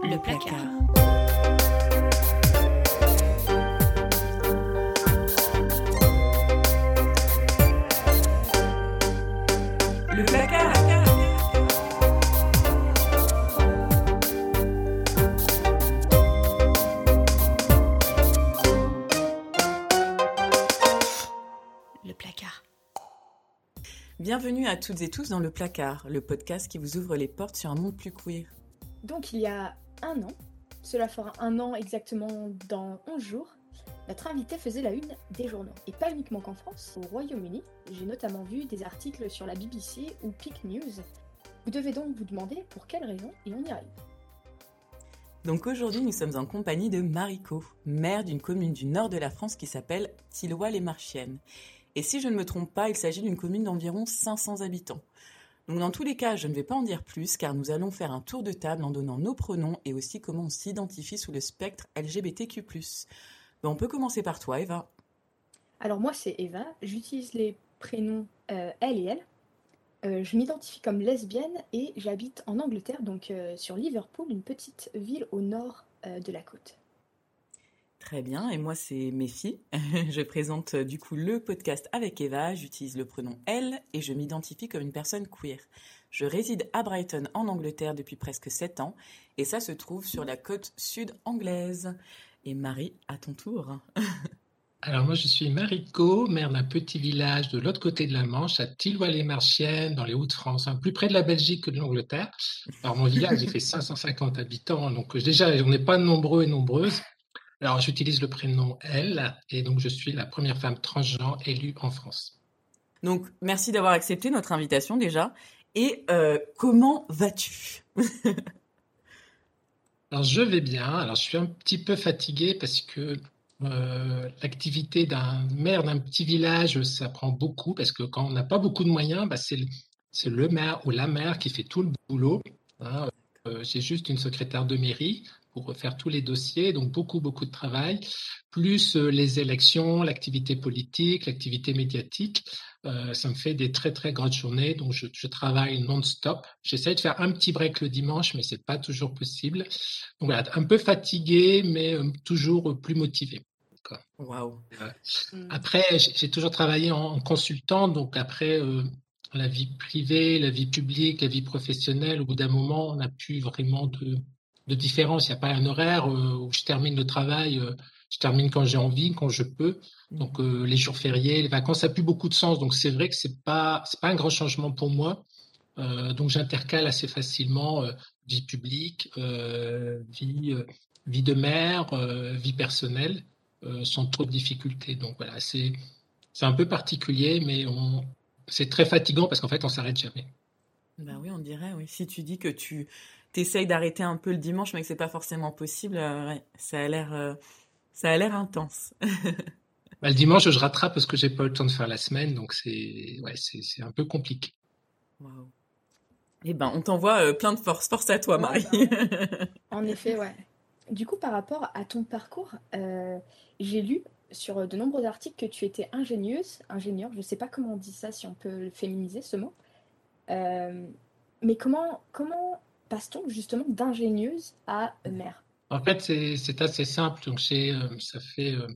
Le placard. Le placard. Le placard. Bienvenue à toutes et tous dans Le placard, le podcast qui vous ouvre les portes sur un monde plus queer. Donc il y a un an, cela fera un an exactement dans 11 jours, notre invité faisait la une des journaux. Et pas uniquement qu'en France, au Royaume-Uni, j'ai notamment vu des articles sur la BBC ou Peak News. Vous devez donc vous demander pour quelle raison et on y arrive. Donc aujourd'hui, nous sommes en compagnie de Mariko, maire d'une commune du nord de la France qui s'appelle Tilloy-les-Marchiennes. Et si je ne me trompe pas, il s'agit d'une commune d'environ 500 habitants. Dans tous les cas, je ne vais pas en dire plus car nous allons faire un tour de table en donnant nos pronoms et aussi comment on s'identifie sous le spectre LGBTQ+. On peut commencer par toi, Eva. Alors moi c'est Eva, j'utilise les prénoms euh, elle et elle. Euh, je m'identifie comme lesbienne et j'habite en Angleterre, donc euh, sur Liverpool, une petite ville au nord euh, de la côte. Très bien, et moi c'est Méfie. je présente euh, du coup le podcast avec Eva, j'utilise le pronom elle et je m'identifie comme une personne queer. Je réside à Brighton en Angleterre depuis presque 7 ans et ça se trouve sur la côte sud anglaise. Et Marie, à ton tour. Alors moi je suis Mariko, maire d'un petit village de l'autre côté de la Manche, à Tilloy-les-Marchiennes, dans les Hauts-de-France, hein, plus près de la Belgique que de l'Angleterre. Alors mon village, il fait 550 habitants, donc euh, déjà on n'est pas nombreux et nombreuses. Alors j'utilise le prénom elle, et donc je suis la première femme transgenre élue en France. Donc merci d'avoir accepté notre invitation déjà. Et euh, comment vas-tu? Alors je vais bien, alors je suis un petit peu fatigué parce que euh, l'activité d'un maire d'un petit village, ça prend beaucoup parce que quand on n'a pas beaucoup de moyens, bah, c'est le, maire ou la maire qui fait tout le boulot. hein. Euh, J'ai juste une secrétaire de mairie pour faire tous les dossiers, donc beaucoup, beaucoup de travail, plus euh, les élections, l'activité politique, l'activité médiatique. Euh, ça me fait des très, très grandes journées, donc je, je travaille non-stop. J'essaie de faire un petit break le dimanche, mais c'est pas toujours possible. Donc voilà, un peu fatigué, mais euh, toujours plus motivé. Waouh. Mm. Après, j'ai j'ai toujours travaillé en, en consultant, donc après euh, la vie privée, la vie publique, la vie professionnelle, au bout d'un moment, on n'a plus vraiment de, de différence. Il n'y a pas un horaire euh, où je termine le travail, euh, je termine quand j'ai envie, quand je peux. Donc euh, les jours fériés, les vacances, ça n'a plus beaucoup de sens. Donc c'est vrai que c'est pas c'est pas un grand changement pour moi. Euh, donc j'intercale assez facilement euh, vie publique, euh, vie vie de mère, vie personnelle, sans trop de difficultés. Donc voilà, c'est un peu particulier, mais c'est très fatigant parce qu'en fait on s'arrête jamais. Ben oui, on dirait, oui. Si tu dis que tu t'essayes d'arrêter un peu le dimanche, mais que c'est pas forcément possible, euh, ouais, ça a l'air, euh, ça a l'air intense. Bah, le dimanche, je rattrape parce que j'ai pas eu le temps de faire la semaine, donc c'est ouais, c'est c'est un peu compliqué. Waouh. Eh ben, on t'envoie euh, plein de force. Force à toi, Ouais, Marie. En effet, ouais. Du coup, par rapport à ton parcours, euh, j'ai lu sur de nombreux articles que tu étais ingénieuse, ingénieur, je ne sais pas comment on dit ça, si on peut le féminiser ce mot. Euh, mais comment, comment passe-t-on justement d'ingénieuse à mère? En fait, c'est assez simple. Donc, euh, ça fait euh,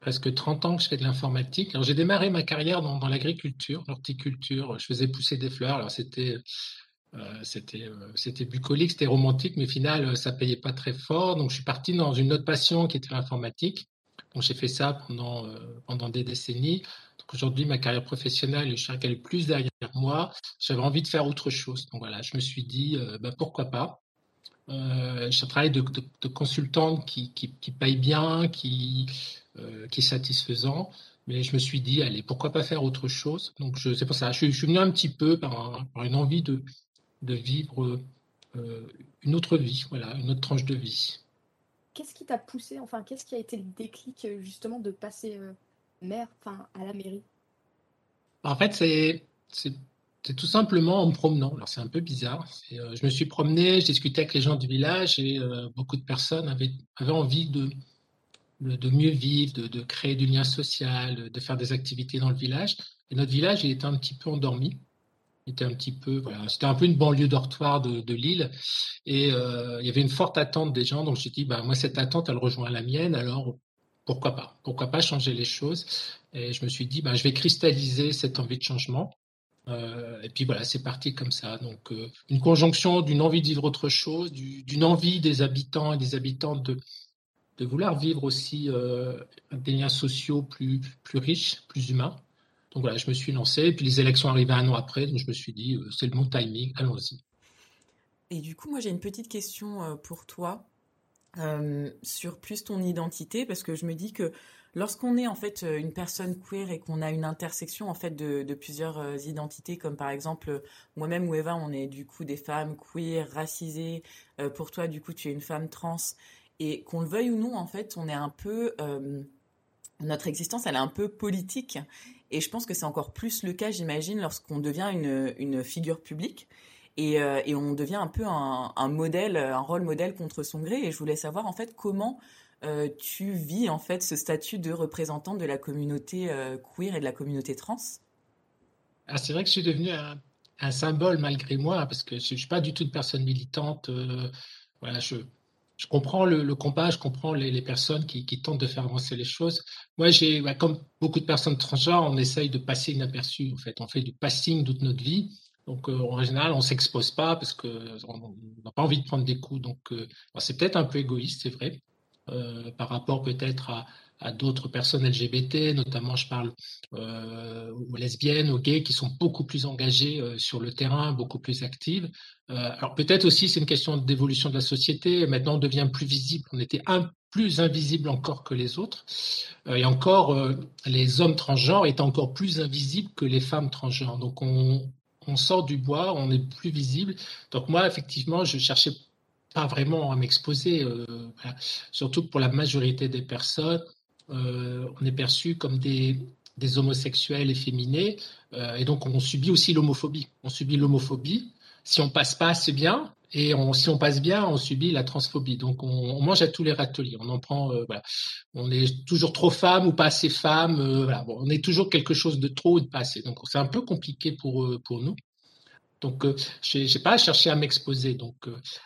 presque 30 ans que je fais de l'informatique. Alors, j'ai démarré ma carrière dans, l'agriculture, l'horticulture. Je faisais pousser des fleurs. Alors, c'était euh, c'était euh, c'était bucolique, c'était romantique, mais au final, ça payait pas très fort. Donc, je suis parti dans une autre passion qui était l'informatique. Donc, j'ai fait ça pendant, pendant des décennies. Donc, aujourd'hui, ma carrière professionnelle, je dirais qu'elle est plus derrière moi. J'avais envie de faire autre chose. Donc, voilà, je me suis dit, ben, pourquoi pas. Euh, j'ai un travail de, consultante qui, paye bien, qui, euh, qui est satisfaisant. Mais je me suis dit, allez, pourquoi pas faire autre chose? Donc, c'est pour ça, je, suis- venu un petit peu par, par une envie de, de vivre euh, une autre vie, voilà, une autre tranche de vie. Qu'est-ce qui t'a poussé, enfin, qu'est-ce qui a été le déclic justement de passer mère, enfin, à la mairie? En fait, c'est, tout simplement en me promenant. Alors, c'est un peu bizarre. Euh, je me suis promené, je discutais avec les gens du village et euh, beaucoup de personnes avaient, envie de, mieux vivre, de, créer du lien social, de faire des activités dans le village. Et notre village, il était un petit peu endormi. était un petit peu, c'était un peu une banlieue dortoir de, de Lille, et euh, il y avait une forte attente des gens. Donc j'ai dit, bah moi cette attente, elle rejoint la mienne, alors pourquoi pas Pourquoi pas changer les choses Et je me suis dit, bah, je vais cristalliser cette envie de changement. Euh, et puis voilà, c'est parti comme ça. Donc euh, une conjonction d'une envie de vivre autre chose, d'une envie des habitants et des habitantes de, de vouloir vivre aussi euh, des liens sociaux plus, plus riches, plus humains. Donc voilà, je me suis lancé. Puis les élections arrivaient un an après, donc je me suis dit, c'est le bon timing, allons-y. Et du coup, moi j'ai une petite question pour toi euh, sur plus ton identité, parce que je me dis que lorsqu'on est en fait une personne queer et qu'on a une intersection en fait de, plusieurs identités, comme par exemple moi-même ou Eva, on est du coup des femmes queer, racisées. pour toi, du coup, tu es une femme trans, et qu'on le veuille ou non, en fait, on est un peu notre existence, elle est un peu politique. Et je pense que c'est encore plus le cas, j'imagine, lorsqu'on devient une, une, figure publique. Et, euh, et, on devient un peu un, modèle, un rôle modèle contre son gré. Et je voulais savoir en fait comment euh, tu vis en fait ce statut de représentante de la communauté euh, queer et de la communauté trans? Ah, c'est vrai que je suis devenu un, symbole malgré moi parce que je, ne suis pas du tout une personne militante. Voilà, je, comprends le, le, combat, je comprends les, personnes qui, qui, tentent de faire avancer les choses. Moi, j'ai, comme beaucoup de personnes transgenres, on essaye de passer inaperçu. En fait, on fait du passing toute notre vie. Donc, euh, en général, on s'expose pas parce que on n'a pas envie de prendre des coups. Donc, euh, c'est peut-être un peu égoïste, c'est vrai, euh, par rapport peut-être à, d'autres personnes LGBT, notamment je parle euh, aux lesbiennes, aux gays, qui sont beaucoup plus engagés euh, sur le terrain, beaucoup plus actives. Euh, alors peut-être aussi c'est une question d'évolution de la société. Maintenant on devient plus visible. On était un plus invisible encore que les autres. Et encore, les hommes transgenres étaient encore plus invisibles que les femmes transgenres. Donc on, on sort du bois, on est plus visible. Donc moi effectivement je cherchais pas vraiment à m'exposer, voilà. surtout pour la majorité des personnes euh, on est perçu comme des, des homosexuels efféminés, euh, et donc on subit aussi l'homophobie. On subit l'homophobie. Si on passe pas, c'est bien, et si on passe bien, on subit la transphobie. Donc on, mange à tous les râteliers. On en prend, euh, voilà. On est toujours trop femme ou pas assez femme. Euh, voilà. Bon, on est toujours quelque chose de trop ou de pas assez. Donc c'est un peu compliqué pour euh, pour nous. Donc, je n'ai pas cherché à m'exposer. Donc,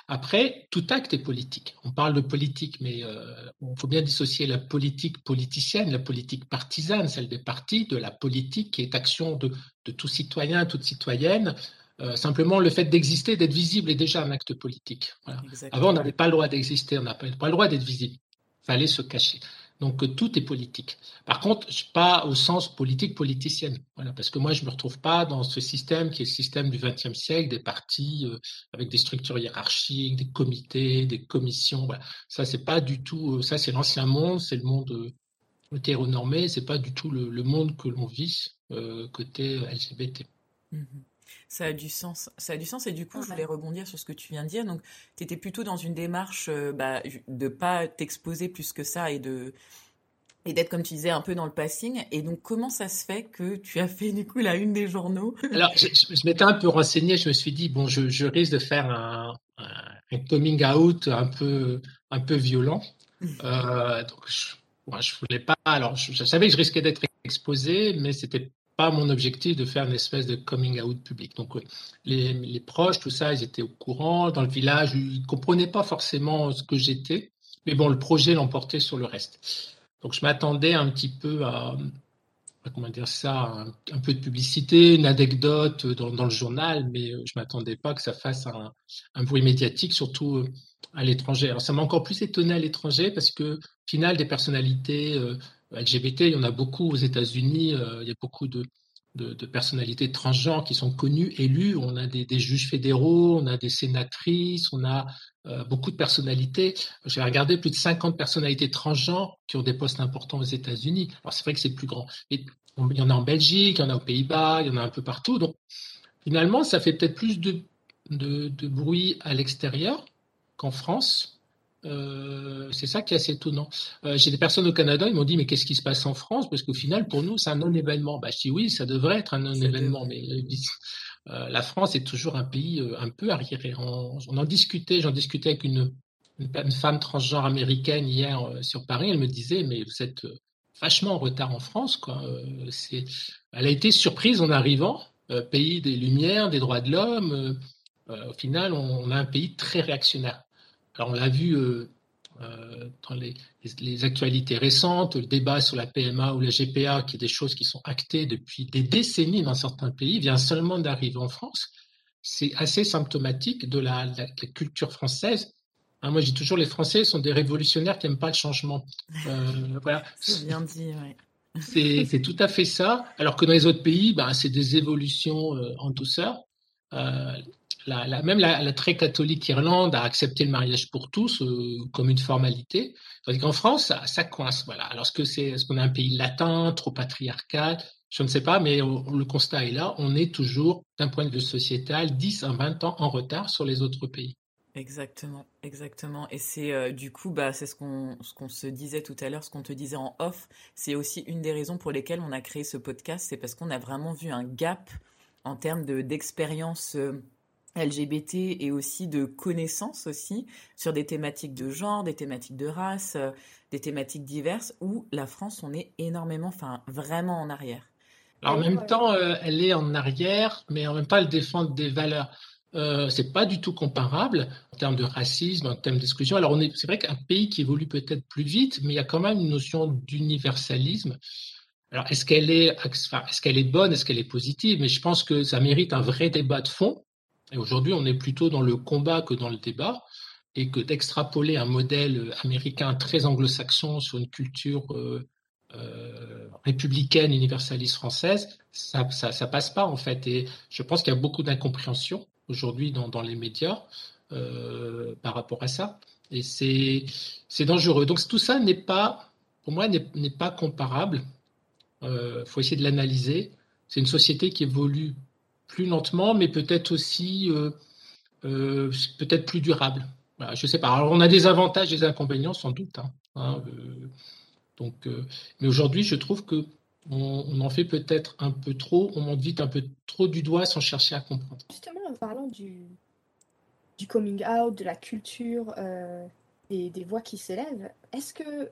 après, tout acte est politique. On parle de politique, mais il faut bien dissocier la politique politicienne, la politique partisane, celle des partis, de la politique qui est action de, de tout citoyen, toute citoyenne. Euh, simplement, le fait d'exister, d'être visible est déjà un acte politique. Voilà. Avant, on n'avait pas le droit d'exister, on n'avait pas le droit d'être visible. Il fallait se cacher. Donc tout est politique. Par contre, pas au sens politique politicienne. Voilà, parce que moi, je me retrouve pas dans ce système qui est le système du XXe siècle, des partis euh, avec des structures hiérarchiques, des comités, des commissions. Voilà. Ça, c'est pas du tout. Euh, ça, c'est l'ancien monde, c'est le monde euh, hétéronormé. C'est pas du tout le, le monde que l'on vit euh, côté LGBT. Mm -hmm. Ça a du sens. Ça a du sens. Et du coup, ouais. je voulais rebondir sur ce que tu viens de dire. Donc, tu étais plutôt dans une démarche euh, bah, de pas t'exposer plus que ça et de et d'être, comme tu disais, un peu dans le passing. Et donc, comment ça se fait que tu as fait, du coup, la une des journaux? Alors, je, je m'étais un peu renseigné. Je me suis dit, bon, je, je risque de faire un, un, un, coming out un peu, un peu violent. euh, donc, je, moi, je voulais pas. Alors, je, je savais que je risquais d'être exposé, mais c'était pas mon objectif de faire une espèce de coming out public. Donc les, les, proches, tout ça, ils étaient au courant. Dans le village, ils comprenaient pas forcément ce que j'étais, mais bon, le projet l'emportait sur le reste. Donc je m'attendais un petit peu à, comment dire ça, un, peu de publicité, une anecdote dans, le journal, mais je m'attendais pas que ça fasse un, bruit médiatique, surtout à l'étranger. Alors ça m'a encore plus étonné à l'étranger parce que, au final, des personnalités euh, LGBT, il y en a beaucoup aux États-Unis, euh, il y a beaucoup de, personnalités transgenres qui sont connues, élues. On a des, juges fédéraux, on a des sénatrices, on a euh, beaucoup de personnalités. J'ai regardé plus de 50 personnalités transgenres qui ont des postes importants aux États-Unis. Alors c'est vrai que c'est plus grand. Il y en a en Belgique, il y en a aux Pays-Bas, il y en a un peu partout. Donc finalement, ça fait peut-être plus de bruit à l'extérieur qu'en France. Euh, c'est ça qui est assez étonnant. Euh, J'ai des personnes au Canada, ils m'ont dit mais qu'est-ce qui se passe en France? Parce qu'au final, pour nous, c'est un non-événement. Bah, je dis oui, ça devrait être un non-événement, mais euh, la France est toujours un pays un peu arriéré. On, on en discutait, j'en discutais avec une, une, une, femme transgenre américaine hier sur Paris. Elle me disait mais vous êtes vachement en retard en France, quoi. c'est, elle a été surprise en arrivant pays des Lumières, des droits de l'homme. au final, on, a un pays très réactionnaire. Alors, on l'a vu dans les, les, actualités récentes, le débat sur la PMA ou la GPA, qui est des choses qui sont actées depuis des décennies dans certains pays, vient seulement d'arriver en France. C'est assez symptomatique de la, de la culture française Hein, moi, je dis toujours, les Français sont des révolutionnaires qui n'aiment pas le changement. Euh, voilà. C'est bien dit, C'est tout à fait ça. Alors que dans les autres pays, ben, c'est des évolutions euh, en douceur. Euh, même la, très catholique Irlande a accepté le mariage pour tous comme une formalité. Tandis qu'en France, ça, coince. Voilà. Alors, est-ce que c'est, est-ce qu'on est un pays latin, trop patriarcal? Je ne sais pas, mais le constat est là. On est toujours, d'un point de vue sociétal, 10 à 20 ans en retard sur les autres pays. Exactement, exactement. Et c'est euh, du coup, bah, c'est ce qu'on ce qu'on se disait tout à l'heure, ce qu'on te disait en off. C'est aussi une des raisons pour lesquelles on a créé ce podcast. C'est parce qu'on a vraiment vu un gap en termes de d'expérience euh, LGBT et aussi de connaissances aussi sur des thématiques de genre, des thématiques de race, euh, des thématiques diverses où la France on est énormément, enfin vraiment en arrière. Alors, en même temps, elle est en arrière, mais en même temps, elle défend des valeurs. Euh, c'est pas du tout comparable en termes de racisme, en termes d'exclusion. Alors, on est, c'est vrai qu'un pays qui évolue peut-être plus vite, mais il y a quand même une notion d'universalisme. Alors, est-ce qu'elle est, est-ce qu'elle est bonne, est-ce qu'elle est positive? Mais je pense que ça mérite un vrai débat de fond. Et aujourd'hui, on est plutôt dans le combat que dans le débat, et que d'extrapoler un modèle américain très anglo-saxon sur une culture euh, euh, républicaine, universaliste française, ça, ça, passe pas en fait. Et je pense qu'il y a beaucoup d'incompréhension aujourd'hui dans, les médias euh, par rapport à ça. Et c'est dangereux. Donc tout ça n'est pas, pour moi, n'est pas comparable. Il euh, faut essayer de l'analyser. C'est une société qui évolue plus lentement, mais peut-être aussi euh, peut-être plus durable. Je sais pas. Alors, on a des avantages des inconvénients sans doute. Hein, hein donc, mais aujourd'hui, je trouve que on, en fait peut-être un peu trop, on monte vite un peu trop du doigt sans chercher à comprendre. Justement, en parlant du, du coming out, de la culture, euh, des voix qui s'élèvent, est-ce que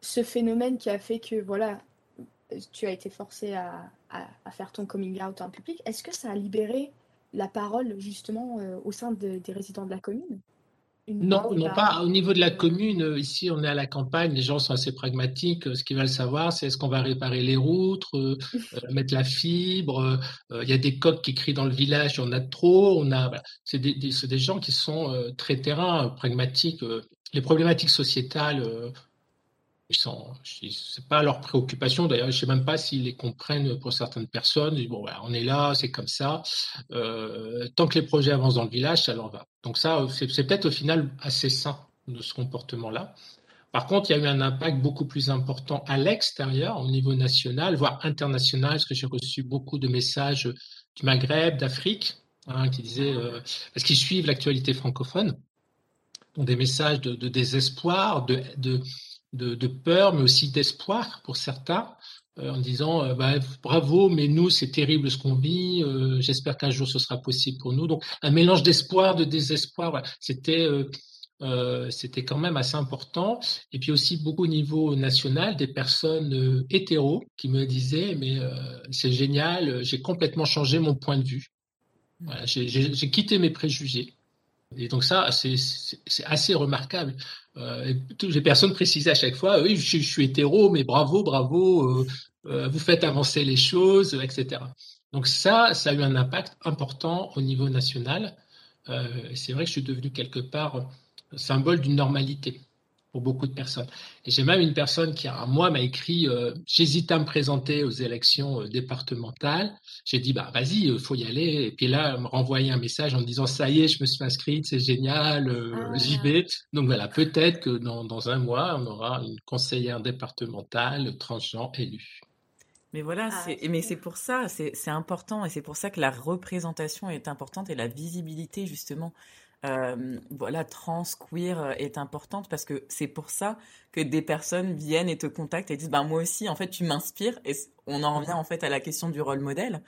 ce phénomène qui a fait que voilà, tu as été forcé à, à, faire ton coming out en public, est-ce que ça a libéré la parole justement euh, au sein des résidents de la commune? Non, non pas au niveau de la commune. Euh, ici, on est à la campagne, les gens sont assez pragmatiques. Ce qu'ils veulent savoir, c'est est-ce qu'on va réparer les routes, euh, euh, mettre la fibre. Il y a des coqs qui crient dans le village, on a trop. On a, c'est des, des, gens qui sont très terrain, pragmatiques. les problématiques sociétales ils sont, c'est pas leur préoccupation. D'ailleurs, je sais même pas s'ils les comprennent pour certaines personnes. bon, voilà, on est là, c'est comme ça. Euh, tant que les projets avancent dans le village, ça leur va. Donc ça, c'est, peut-être au final assez sain de ce comportement-là. Par contre, il y a eu un impact beaucoup plus important à l'extérieur, au niveau national, voire international, parce que j'ai reçu beaucoup de messages du Maghreb, d'Afrique, hein, qui disaient, euh, parce qu'ils suivent l'actualité francophone, donc des messages de, désespoir, de de, peur, mais aussi d'espoir pour certains, euh, en disant euh, bah, bravo, mais nous c'est terrible ce qu'on vit. Euh, j'espère qu'un jour ce sera possible pour nous. Donc un mélange d'espoir, de désespoir. C'était c'était quand même assez important. Et puis aussi beaucoup au niveau national, des personnes hétéros qui me disaient mais c'est génial, j'ai complètement changé mon point de vue. j'ai quitté mes préjugés. Et donc ça, c'est assez remarquable. Euh, les personnes précisaient à chaque fois, oui, je, suis hétéro, mais bravo, bravo, euh, euh, vous faites avancer les choses, etc. Donc ça, ça a eu un impact important au niveau national. C'est vrai que je suis devenu quelque part symbole d'une normalité pour beaucoup de personnes. Et j'ai même une personne qui, à moi, m'a écrit euh, J'hésite à me présenter aux élections euh, départementales. J'ai dit Bah, vas-y, il faut y aller. Et puis là, elle me renvoyait un message en me disant Ça y est, je me suis inscrite, c'est génial, euh, ah. j'y vais. Donc voilà, peut-être que dans, dans, un mois, on aura une conseillère départementale transgenre élue. Mais voilà, ah, c'est, mais c'est pour ça, c'est, c'est important et c'est pour ça que la représentation est importante et la visibilité justement euh, voilà, trans, queer euh, est importante parce que c'est pour ça que des personnes viennent et te contactent et disent bah moi aussi en fait tu m'inspires et on en revient en fait à la question du rôle modèle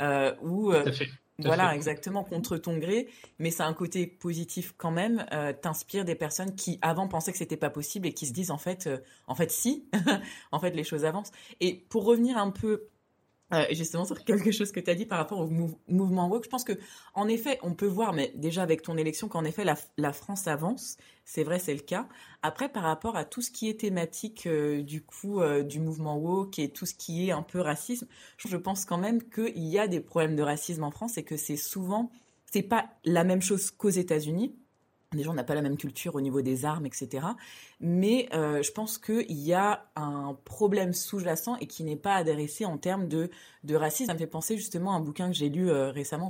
euh, où euh, voilà exactement contre ton gré mais c'est un côté positif quand même euh, t'inspires des personnes qui avant pensaient que c'était pas possible et qui se disent en fait en fait si en fait les choses avancent. Et pour revenir un peu euh, justement sur quelque chose que tu as dit par rapport au mouvement woke. Je pense que en effet, on peut voir, mais déjà avec ton élection, qu'en effet la, la, France avance. C'est vrai, c'est le cas. Après, par rapport à tout ce qui est thématique euh, du coup euh, du mouvement woke et tout ce qui est un peu racisme, je pense quand même qu'il y a des problèmes de racisme en France et que c'est souvent, c'est pas la même chose qu'aux États-Unis. Déjà, on n'a pas la même culture au niveau des armes, etc. Mais euh, je pense qu'il y a un problème sous-jacent et qui n'est pas adressé en termes de, de racisme. Ça me fait penser justement à un bouquin que j'ai lu euh, récemment.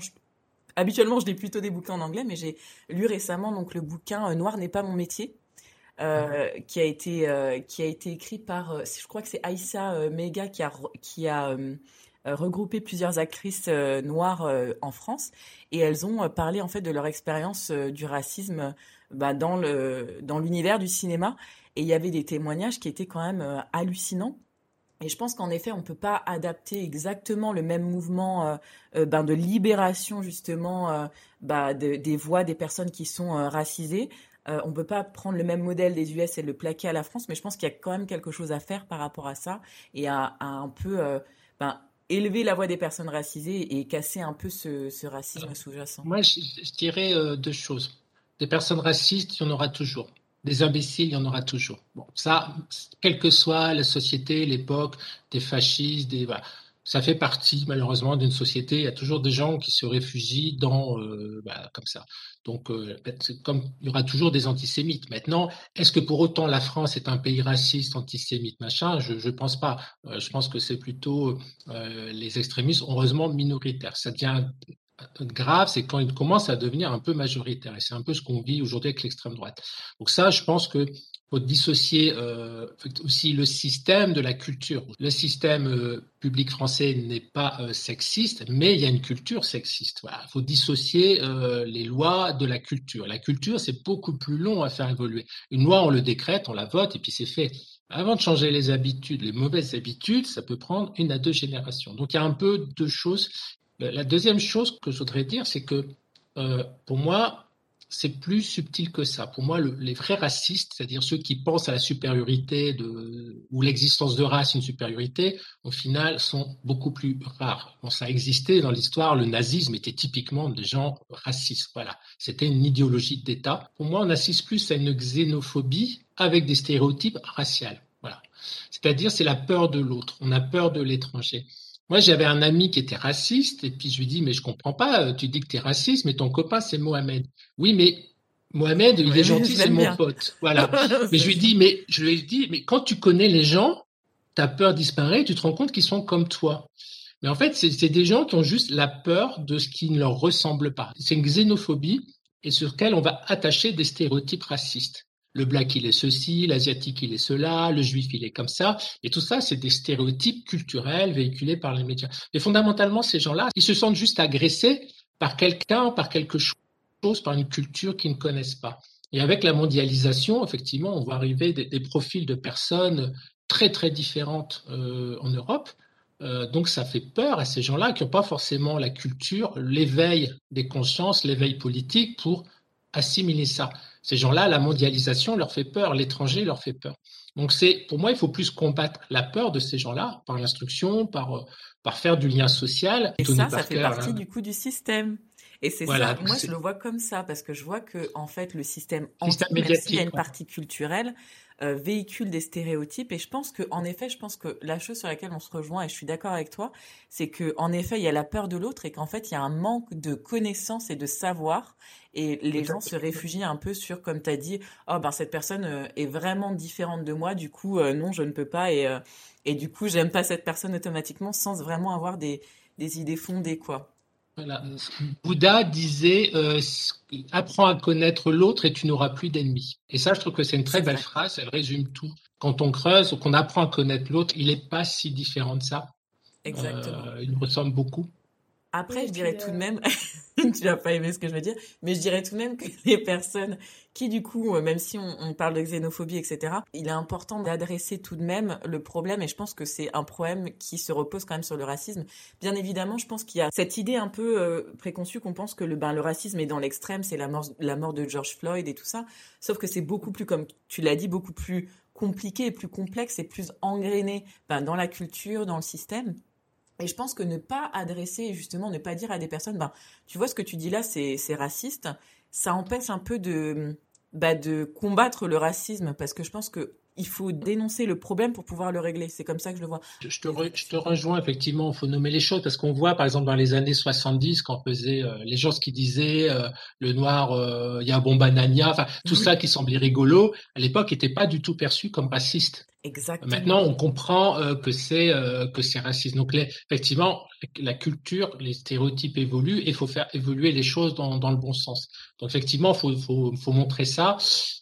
habituellement, je lis plutôt des bouquins en anglais, mais j'ai lu récemment donc le bouquin euh, Noir n'est pas mon métier, qui a été qui a été écrit par, je crois que c'est Aïssa Mega qui a qui a regroupé plusieurs actrices euh, noires euh, en France et elles ont parlé en fait de leur expérience du racisme bah, dans le dans l'univers du cinéma et il y avait des témoignages qui étaient quand même hallucinants. Et je pense qu'en effet, on ne peut pas adapter exactement le même mouvement ben, de libération justement bah, des voix des personnes qui sont racisées. on ne peut pas prendre le même modèle des US et le plaquer à la France, mais je pense qu'il y a quand même quelque chose à faire par rapport à ça et à, un peu ben, élever la voix des personnes racisées et casser un peu ce, racisme sous-jacent Moi, je, dirais euh, deux choses. Des personnes racistes, il y en aura toujours. Des imbéciles, il y en aura toujours. Bon, ça, quelle que soit la société, l'époque, des fascistes, des ça fait partie malheureusement d'une société. Il y a toujours des gens qui se réfugient dans euh, bah, comme ça. Donc, euh, comme il y aura toujours des antisémites. Maintenant, est-ce que pour autant la France est un pays raciste, antisémite, machin? Je ne pense pas. Euh, je pense que c'est plutôt les extrémistes, heureusement minoritaires. Ça devient grave, c'est quand ils commencent à devenir un peu majoritaires. Et c'est un peu ce qu'on vit aujourd'hui avec l'extrême droite. Donc ça, je pense que faut dissocier euh, aussi le système de la culture. Le système euh, public français n'est pas euh, sexiste, mais il y a une culture sexiste. Il faut dissocier les lois de la culture. La culture, c'est beaucoup plus long à faire évoluer. Une loi, on le décrète, on la vote, et puis c'est fait. Avant de changer les habitudes, les mauvaises habitudes, ça peut prendre une à deux générations. Donc il y a un peu de choses. La deuxième chose que je voudrais dire, c'est que pour moi, c'est plus subtil que ça. Pour moi, les vrais racistes, c'est-à-dire ceux qui pensent à la supériorité ou l'existence de race, une supériorité, au final, sont beaucoup plus rares. Bon, ça a existé dans l'histoire. Le nazisme était typiquement des gens racistes. Voilà. C'était une idéologie d'État. Pour moi, on assiste plus à une xénophobie avec des stéréotypes raciaux. Voilà. C'est-à-dire, c'est la peur de l'autre. On a peur de l'étranger. Moi, j'avais un ami qui était raciste, et puis je lui dis, mais je comprends pas, euh, tu dis que tu es raciste, mais ton copain, c'est Mohamed. Oui, mais Mohamed, il est gentil, c'est mon pote. Voilà. mais je lui dis, mais je lui dis, mais quand tu connais les gens, ta peur disparaît, tu te rends compte qu'ils sont comme toi. Mais en fait, c'est des gens qui ont juste la peur de ce qui ne leur ressemble pas. C'est une xénophobie et sur laquelle on va attacher des stéréotypes racistes le black il est ceci, l'asiatique il est cela, le juif il est comme ça. Et tout ça, c'est des stéréotypes culturels véhiculés par les médias. Mais fondamentalement, ces gens-là, ils se sentent juste agressés par quelqu'un, par quelque chose, par une culture qu'ils ne connaissent pas. Et avec la mondialisation, effectivement, on voit arriver des, profils de personnes très très différentes euh, en Europe. Euh, donc ça fait peur à ces gens-là qui n'ont pas forcément la culture, l'éveil des consciences, l'éveil politique pour assimiler ça. Ces gens-là, la mondialisation leur fait peur, l'étranger leur fait peur. Donc c'est, pour moi, il faut plus combattre la peur de ces gens-là par l'instruction, par, euh, par faire du lien social. Et ça, ça fait partie hein. du coup du système. Et c'est ça, moi je le vois comme ça, parce que je vois que en fait le système, système il y a une partie culturelle, euh, véhicule des stéréotypes. Et je pense que, en effet, je pense que la chose sur laquelle on se rejoint, et je suis d'accord avec toi, c'est que en effet, il y a la peur de l'autre et qu'en fait, il y a un manque de connaissances et de savoir. Et les gens se réfugient un peu sur, comme tu as dit, oh ben cette personne euh, est vraiment différente de moi, du coup, euh, non, je ne peux pas. Et, et du coup, j'aime pas cette personne automatiquement sans vraiment avoir des, des idées fondées, quoi. Bouddha disait euh, apprends à connaître l'autre et tu n'auras plus d'ennemis. Et ça, je trouve que c'est une très belle phrase. Elle résume tout. Quand on creuse ou qu'on apprend à connaître l'autre, il n'est pas si différent de ça. Exactement. Euh, il nous ressemble beaucoup. Après, je dirais tout de même, tu vas pas aimer ce que je veux dire, mais je dirais tout de même que les personnes qui, du coup, euh, même si on, parle de xénophobie, etc., il est important d'adresser tout de même le problème, et je pense que c'est un problème qui se repose quand même sur le racisme. Bien évidemment, je pense qu'il y a cette idée un peu euh, préconçue qu'on pense que le, ben, le racisme est dans l'extrême, c'est la mort, la mort de George Floyd et tout ça, sauf que c'est beaucoup plus, comme tu l'as dit, beaucoup plus compliqué et plus complexe et plus engrainé ben, dans la culture, dans le système. Et je pense que ne pas adresser, justement, ne pas dire à des personnes, ben, tu vois, ce que tu dis là, c'est raciste, ça empêche un peu de, bah, de combattre le racisme, parce que je pense que il faut dénoncer le problème pour pouvoir le régler. C'est comme ça que je le vois. Je te, je te rejoins, effectivement, il faut nommer les choses, parce qu'on voit, par exemple, dans les années 70, quand on faisait euh, les gens ce qu'ils disaient, euh, le noir, euh, il y a un bon banania, enfin, tout ça qui semblait rigolo, à l'époque, n'était pas du tout perçu comme raciste. Exactement. Maintenant, on comprend que c'est que c'est raciste. Donc, effectivement, la culture, les stéréotypes évoluent et il faut faire évoluer les choses dans, dans le bon sens. Donc, effectivement, il faut, faut, faut, montrer ça,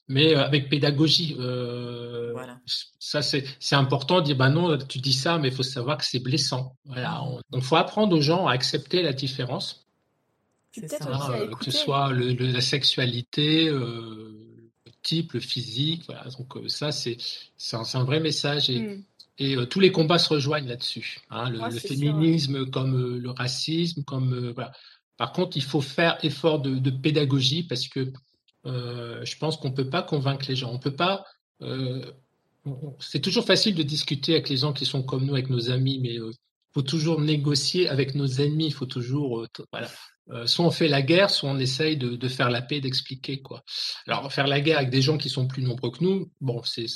mais avec pédagogie. Euh, voilà. Ça, c'est important de dire, bah non, tu dis ça, mais il faut savoir que c'est blessant. Voilà. donc, il faut apprendre aux gens à accepter la différence. Ça, euh, que ce soit le, la sexualité, euh, le type, le physique. Voilà. Donc, euh, ça, c'est un, un, vrai message. Et, mm. Et euh, tous les combats se rejoignent là-dessus. Hein, le, féminisme comme euh, le racisme, comme euh, voilà. Par contre, il faut faire effort de, de pédagogie parce que je pense qu'on ne peut pas convaincre les gens. On peut pas. c'est toujours facile de discuter avec les gens qui sont comme nous, avec nos amis, mais faut toujours négocier avec nos ennemis. Il faut toujours voilà, euh, soit on fait la guerre, soit on essaye de, de faire la paix, d'expliquer quoi. Alors faire la guerre avec des gens qui sont plus nombreux que nous, bon, c'est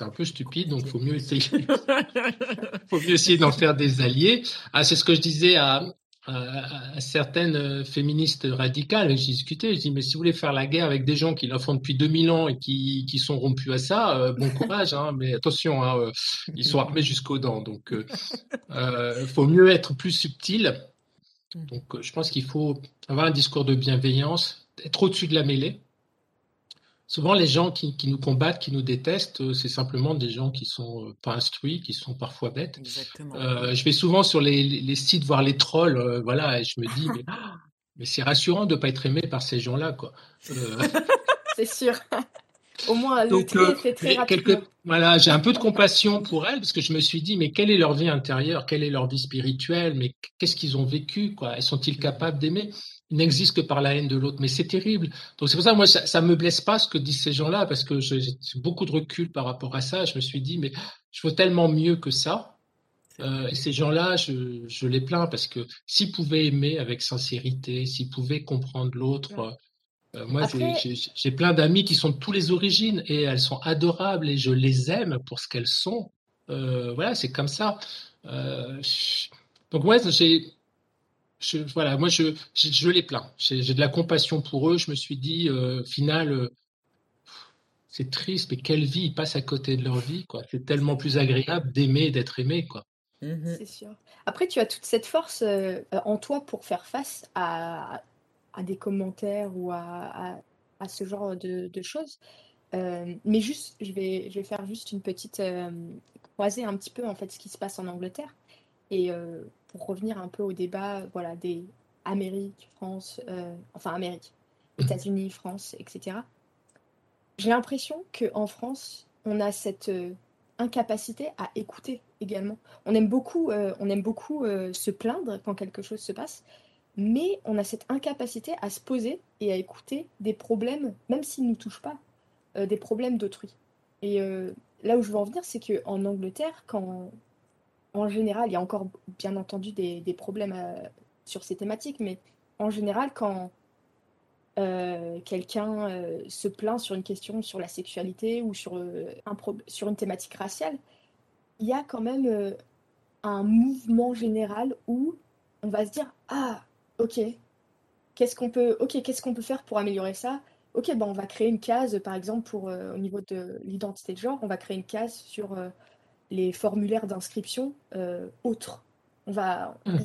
un peu stupide, donc faut mieux essayer, faut mieux essayer d'en faire des alliés. Ah, c'est ce que je disais à, à, certaines féministes radicales. J'ai discuté, je dis mais si vous voulez faire la guerre avec des gens qui la font depuis 2000 ans et qui, qui sont rompus à ça, euh, bon courage, hein, mais attention, hein, euh, ils sont armés jusqu'aux dents, donc euh, faut mieux être plus subtil. Donc, euh, je pense qu'il faut avoir un discours de bienveillance, être au-dessus de la mêlée. Souvent, les gens qui, nous combattent, qui nous détestent, euh, c'est simplement des gens qui sont euh, pas instruits, qui sont parfois bêtes. je vais souvent sur les, sites voir les trolls, voilà, et je me dis, mais, c'est rassurant de ne pas être aimé par ces gens-là, quoi. c'est sûr. Au moins, le Donc, fait très rapidement. Voilà, j'ai un peu de compassion pour elles parce que je me suis dit, mais quelle est leur vie intérieure, quelle est leur vie spirituelle, mais qu'est-ce qu'ils ont vécu, quoi? Sont-ils capables d'aimer? Ils n'existent que par la haine de l'autre, mais c'est terrible. Donc c'est pour ça, moi, ça, me blesse pas ce que disent ces gens-là parce que j'ai beaucoup de recul par rapport à ça. Je me suis dit, mais je veux tellement mieux que ça. Euh, et ces gens-là, je, je, les plains parce que s'ils pouvaient aimer avec sincérité, s'ils pouvaient comprendre l'autre, euh, moi, j'ai plein d'amis qui sont de toutes les origines et elles sont adorables et je les aime pour ce qu'elles sont. Euh, voilà, c'est comme ça. Euh, donc, ouais, j'ai. voilà, moi, je, je, les plains. J'ai de la compassion pour eux. Je me suis dit, euh, final, c'est triste, mais quelle vie ils passent à côté de leur vie, quoi. C'est tellement plus agréable d'aimer et d'être aimé, quoi. Mmh c'est sûr. Après, tu as toute cette force en toi pour faire face à, à des commentaires ou à, à, ce genre de, de choses. Euh, mais juste, je vais, je vais faire juste une petite euh, croiser un petit peu en fait ce qui se passe en Angleterre. Et euh, pour revenir un peu au débat, voilà, des Amérique, France, enfin Amérique, mmh. États-Unis, France, etc. J'ai l'impression qu'en France, on a cette incapacité à écouter également. On aime beaucoup, on aime beaucoup se plaindre quand quelque chose se passe, mais on a cette incapacité à se poser et à écouter des problèmes, même s'ils ne nous touchent pas, euh, des problèmes d'autrui. Et euh, là où je veux en venir, c'est qu'en Angleterre, quand en général, il y a encore bien entendu des, problèmes euh, sur ces thématiques, mais en général, quand quelqu'un se plaint sur une question sur la sexualité ou sur, un sur une thématique raciale, il y a quand même un mouvement général où on va se dire Ah, ok, qu'est-ce qu'on peut, ok, qu'est-ce qu'on peut faire pour améliorer ça? Ok, ben on va créer une case, par exemple, pour euh, au niveau de l'identité de genre, on va créer une case sur euh, les formulaires d'inscription euh, autres. On va, mmh.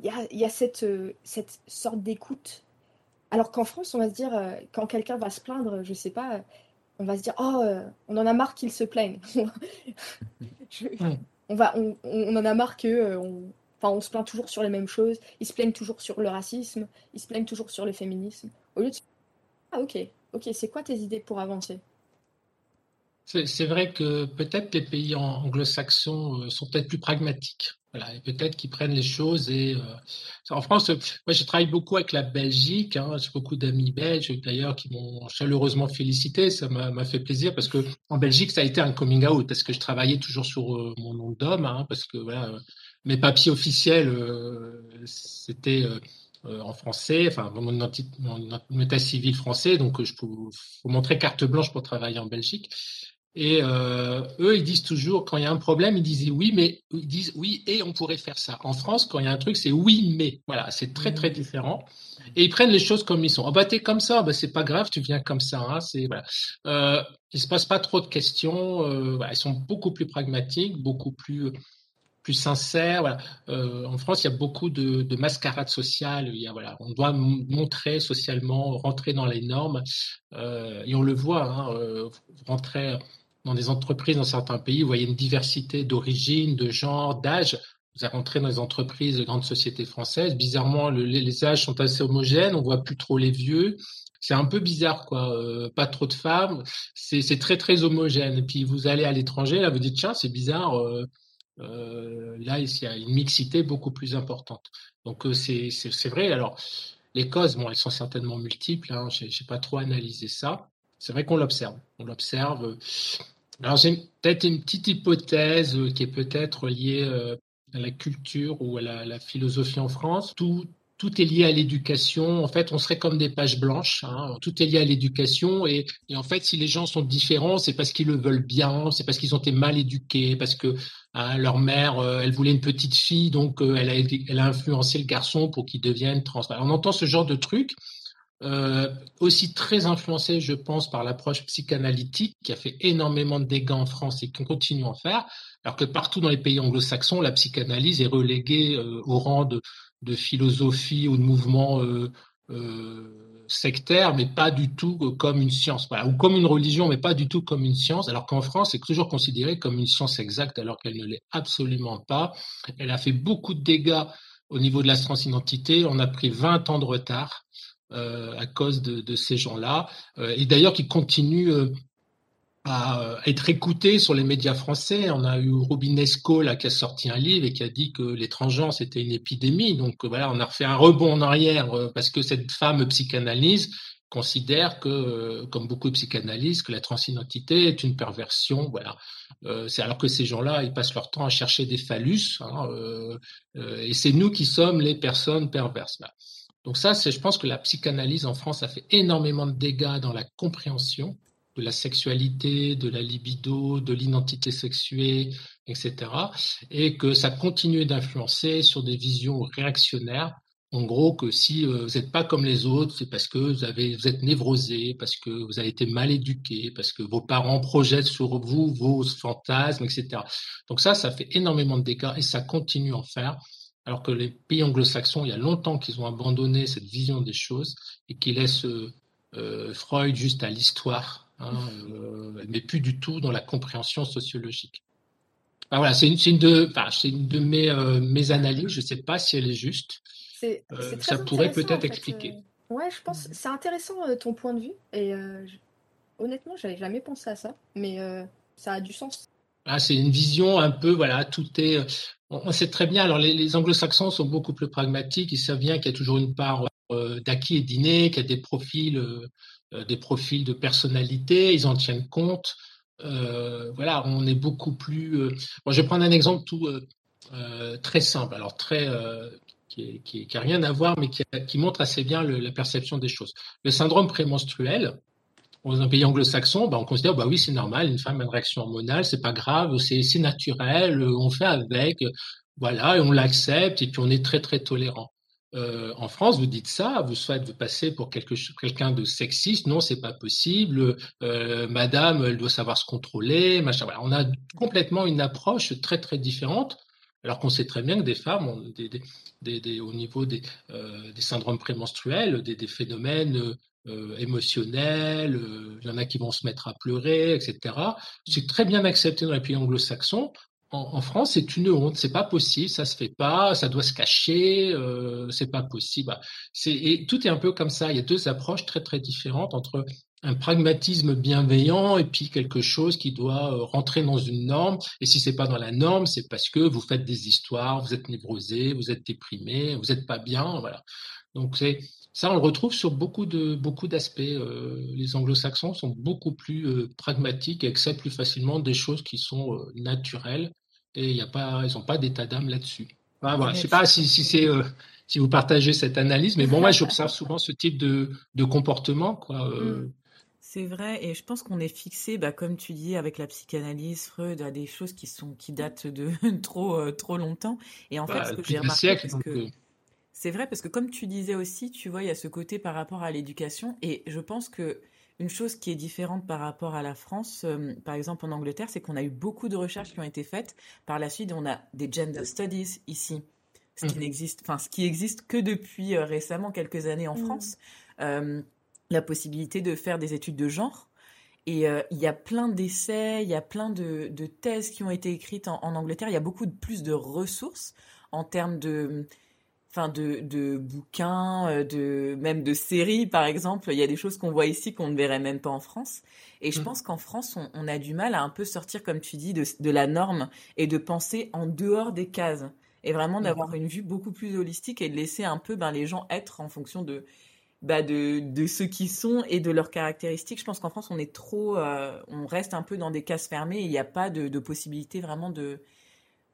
il y, a, cette, cette sorte d'écoute. Alors qu'en France, on va se dire, quand quelqu'un va se plaindre, je sais pas, on va se dire, oh, on en a marre qu'il se plaigne. Mmh. on va, on, on, en a marre que on, Enfin, on se plaint toujours sur les mêmes choses. Ils se plaignent toujours sur le racisme. Ils se plaignent toujours sur le féminisme. Au lieu de ah ok, ok, c'est quoi tes idées pour avancer? C'est vrai que peut-être les pays anglo-saxons euh, sont peut-être plus pragmatiques. Voilà, et peut-être qu'ils prennent les choses et euh, en France, moi je travaille beaucoup avec la Belgique, hein, j'ai beaucoup d'amis belges d'ailleurs qui m'ont chaleureusement félicité, ça m'a fait plaisir parce que en Belgique ça a été un coming out parce que je travaillais toujours sur euh, mon nom d'homme, hein, parce que voilà, mes papiers officiels, c'était en français, enfin mon, mon, état civil français, donc je peux vous montrer carte blanche pour travailler en Belgique. Et euh, eux, ils disent toujours, quand il y a un problème, ils disent oui, mais ils disent oui et on pourrait faire ça. En France, quand il y a un truc, c'est oui, mais. Voilà, c'est très, très différent. Et ils prennent les choses comme ils sont. Oh, bah, t'es comme ça, bah, c'est pas grave, tu viens comme ça. Hein, c'est, voilà. Euh, ils se posent pas trop de questions. Euh, voilà, ils sont beaucoup plus pragmatiques, beaucoup plus plus sincères. Voilà. Euh, en France, il y a beaucoup de, de mascarade sociale. Il y a, voilà, on doit montrer socialement, rentrer dans les normes. Euh, et on le voit, hein, euh, rentrer dans des entreprises dans certains pays, vous voyez une diversité d'origine, de genre, d'âge. Vous avez rentré dans les entreprises de grandes sociétés françaises. Bizarrement, les âges sont assez homogènes. On voit plus trop les vieux. C'est un peu bizarre, quoi. Euh, pas trop de femmes. C'est très, très homogène. Et puis, vous allez à l'étranger, là, vous dites, tiens, c'est bizarre. Là, il y a une mixité beaucoup plus importante. Donc, c'est vrai. Alors, les causes, bon, elles sont certainement multiples. Hein. Je n'ai pas trop analysé ça. C'est vrai qu'on l'observe. On l'observe. Alors j'ai peut-être une petite hypothèse euh, qui est peut-être liée euh, à la culture ou à la, philosophie en France. Tout, tout est lié à l'éducation. En fait, on serait comme des pages blanches. Hein. Tout est lié à l'éducation. Et, en fait, si les gens sont différents, c'est parce qu'ils le veulent bien, c'est parce qu'ils ont été mal éduqués, parce que hein, leur mère, euh, elle voulait une petite fille, donc elle, a, elle a influencé le garçon pour qu'il devienne trans. On entend ce genre de trucs. Euh, aussi très influencé, je pense, par l'approche psychanalytique qui a fait énormément de dégâts en France et qui continue à en faire, alors que partout dans les pays anglo-saxons, la psychanalyse est reléguée euh, au rang de, de, philosophie ou de mouvement euh, euh, sectaire, mais pas du tout comme une science, voilà, ou comme une religion, mais pas du tout comme une science, alors qu'en France, c'est toujours considéré comme une science exacte, alors qu'elle ne l'est absolument pas. Elle a fait beaucoup de dégâts au niveau de la transidentité. On a pris 20 ans de retard euh, à cause de, ces gens-là, euh, et d'ailleurs qui continuent euh, à être écoutés sur les médias français. On a eu Robinesco là qui a sorti un livre et qui a dit que l'étranger c'était une épidémie. Donc voilà, on a refait un rebond en arrière parce que cette femme psychanalyse considère que, comme beaucoup de psychanalystes, que la transidentité est une perversion. Voilà. c'est alors que ces gens-là, ils passent leur temps à chercher des phallus, hein, et c'est nous qui sommes les personnes perverses. Donc ça, je pense que la psychanalyse en France a fait énormément de dégâts dans la compréhension de la sexualité, de la libido, de l'identité sexuée, etc. Et que ça continue d'influencer sur des visions réactionnaires. En gros, que si euh, vous n'êtes pas comme les autres, c'est parce que vous, êtes névrosé, parce que vous avez été mal éduqué, parce que vos parents projettent sur vous vos fantasmes, etc. Donc ça, ça fait énormément de dégâts et ça continue à en faire alors que les pays anglo-saxons, il y a longtemps qu'ils ont abandonné cette vision des choses et qui laissent euh, euh, Freud juste à l'histoire, hein, euh, mais plus du tout dans la compréhension sociologique. voilà, c'est une, de, une de mes, mes analyses. Je ne sais pas si elle est juste. ça pourrait peut-être expliquer. ouais, je pense. C'est intéressant ton point de vue. Et honnêtement, j'avais jamais pensé à ça, mais ça a du sens. Ah, c'est une vision un peu, voilà, tout est on, sait très bien, alors les, anglo-saxons sont beaucoup plus pragmatiques, ils savent bien qu'il y a toujours une part euh, d'acquis et d'inné, qu'il y a des profils, euh, euh, des profils de personnalité, ils en tiennent compte. voilà, on est beaucoup plus. Bon, je vais prendre un exemple tout très simple, alors très qui, qui, rien à voir, mais qui, qui montre assez bien la perception des choses. Le syndrome prémenstruel, dans un pays anglo-saxon, bah, on considère bah oui c'est normal, une femme a une réaction hormonale, c'est pas grave, c'est naturel, on fait avec, voilà, et on l'accepte et puis on est très très tolérant. Euh, en France, vous dites ça, vous souhaitez vous passer pour quelqu'un de sexiste, non, c'est pas possible. Euh, madame, elle doit savoir se contrôler, machin. On a complètement une approche très très différente, alors qu'on sait très bien que des femmes ont au niveau des, euh, des syndromes prémenstruels, des, phénomènes émotionnels, il y en a qui vont se mettre à pleurer, etc. C'est très bien accepté dans les pays anglo-saxons. En, France, c'est une honte, c'est pas possible, ça se fait pas, ça doit se cacher, euh, c'est pas possible. et tout est un peu comme ça. Il y a deux approches très très différentes entre un pragmatisme bienveillant et puis quelque chose qui doit rentrer dans une norme. Et si c'est pas dans la norme, c'est parce que vous faites des histoires, vous êtes névrosé, vous êtes déprimé, vous n'êtes pas bien, voilà. Donc c'est ça, on le retrouve sur beaucoup de beaucoup d'aspects. Euh, les Anglo-Saxons sont beaucoup plus euh, pragmatiques et acceptent plus facilement des choses qui sont euh, naturelles et y a pas, ils n'ont pas d'état d'âme là-dessus. je ne sais pas si, si c'est si vous partagez cette analyse, mais bon, moi j'observe souvent ce type de, de comportement, quoi. Mm. C'est vrai, et je pense qu'on est fixé, bah, comme tu dis, avec la psychanalyse, Freud, à des choses qui sont qui datent de trop trop longtemps. Et en fait, bah, ce que j'ai remarqué, que c'est vrai parce que comme tu disais aussi, tu vois, il y a ce côté par rapport à l'éducation, et je pense que une chose qui est différente par rapport à la France, euh, par exemple en Angleterre, c'est qu'on a eu beaucoup de recherches qui ont été faites. Par la suite, on a des gender studies ici, ce qui mhm. n'existe, enfin ce qui existe que depuis euh, récemment quelques années en mhm. France. Euh, la possibilité de faire des études de genre. Et il y a plein d'essais, il y a plein de, thèses qui ont été écrites en, en Angleterre. Il y a beaucoup plus de ressources en termes de enfin de, de bouquins, euh, de même de séries par exemple. Il y a des choses qu'on voit ici qu'on ne verrait même pas en France. Et je mmh. pense qu'en France, on, a du mal à un peu sortir, comme tu dis, de, de, la norme et de penser en dehors des cases. Et vraiment d'avoir une vue beaucoup plus holistique et de laisser un peu ben, les gens être en fonction de, bah de, qui sont et de leurs caractéristiques. Je pense qu'en France, on est trop, euh, on reste un peu dans des cases fermées et il n'y a pas de, de possibilité vraiment de,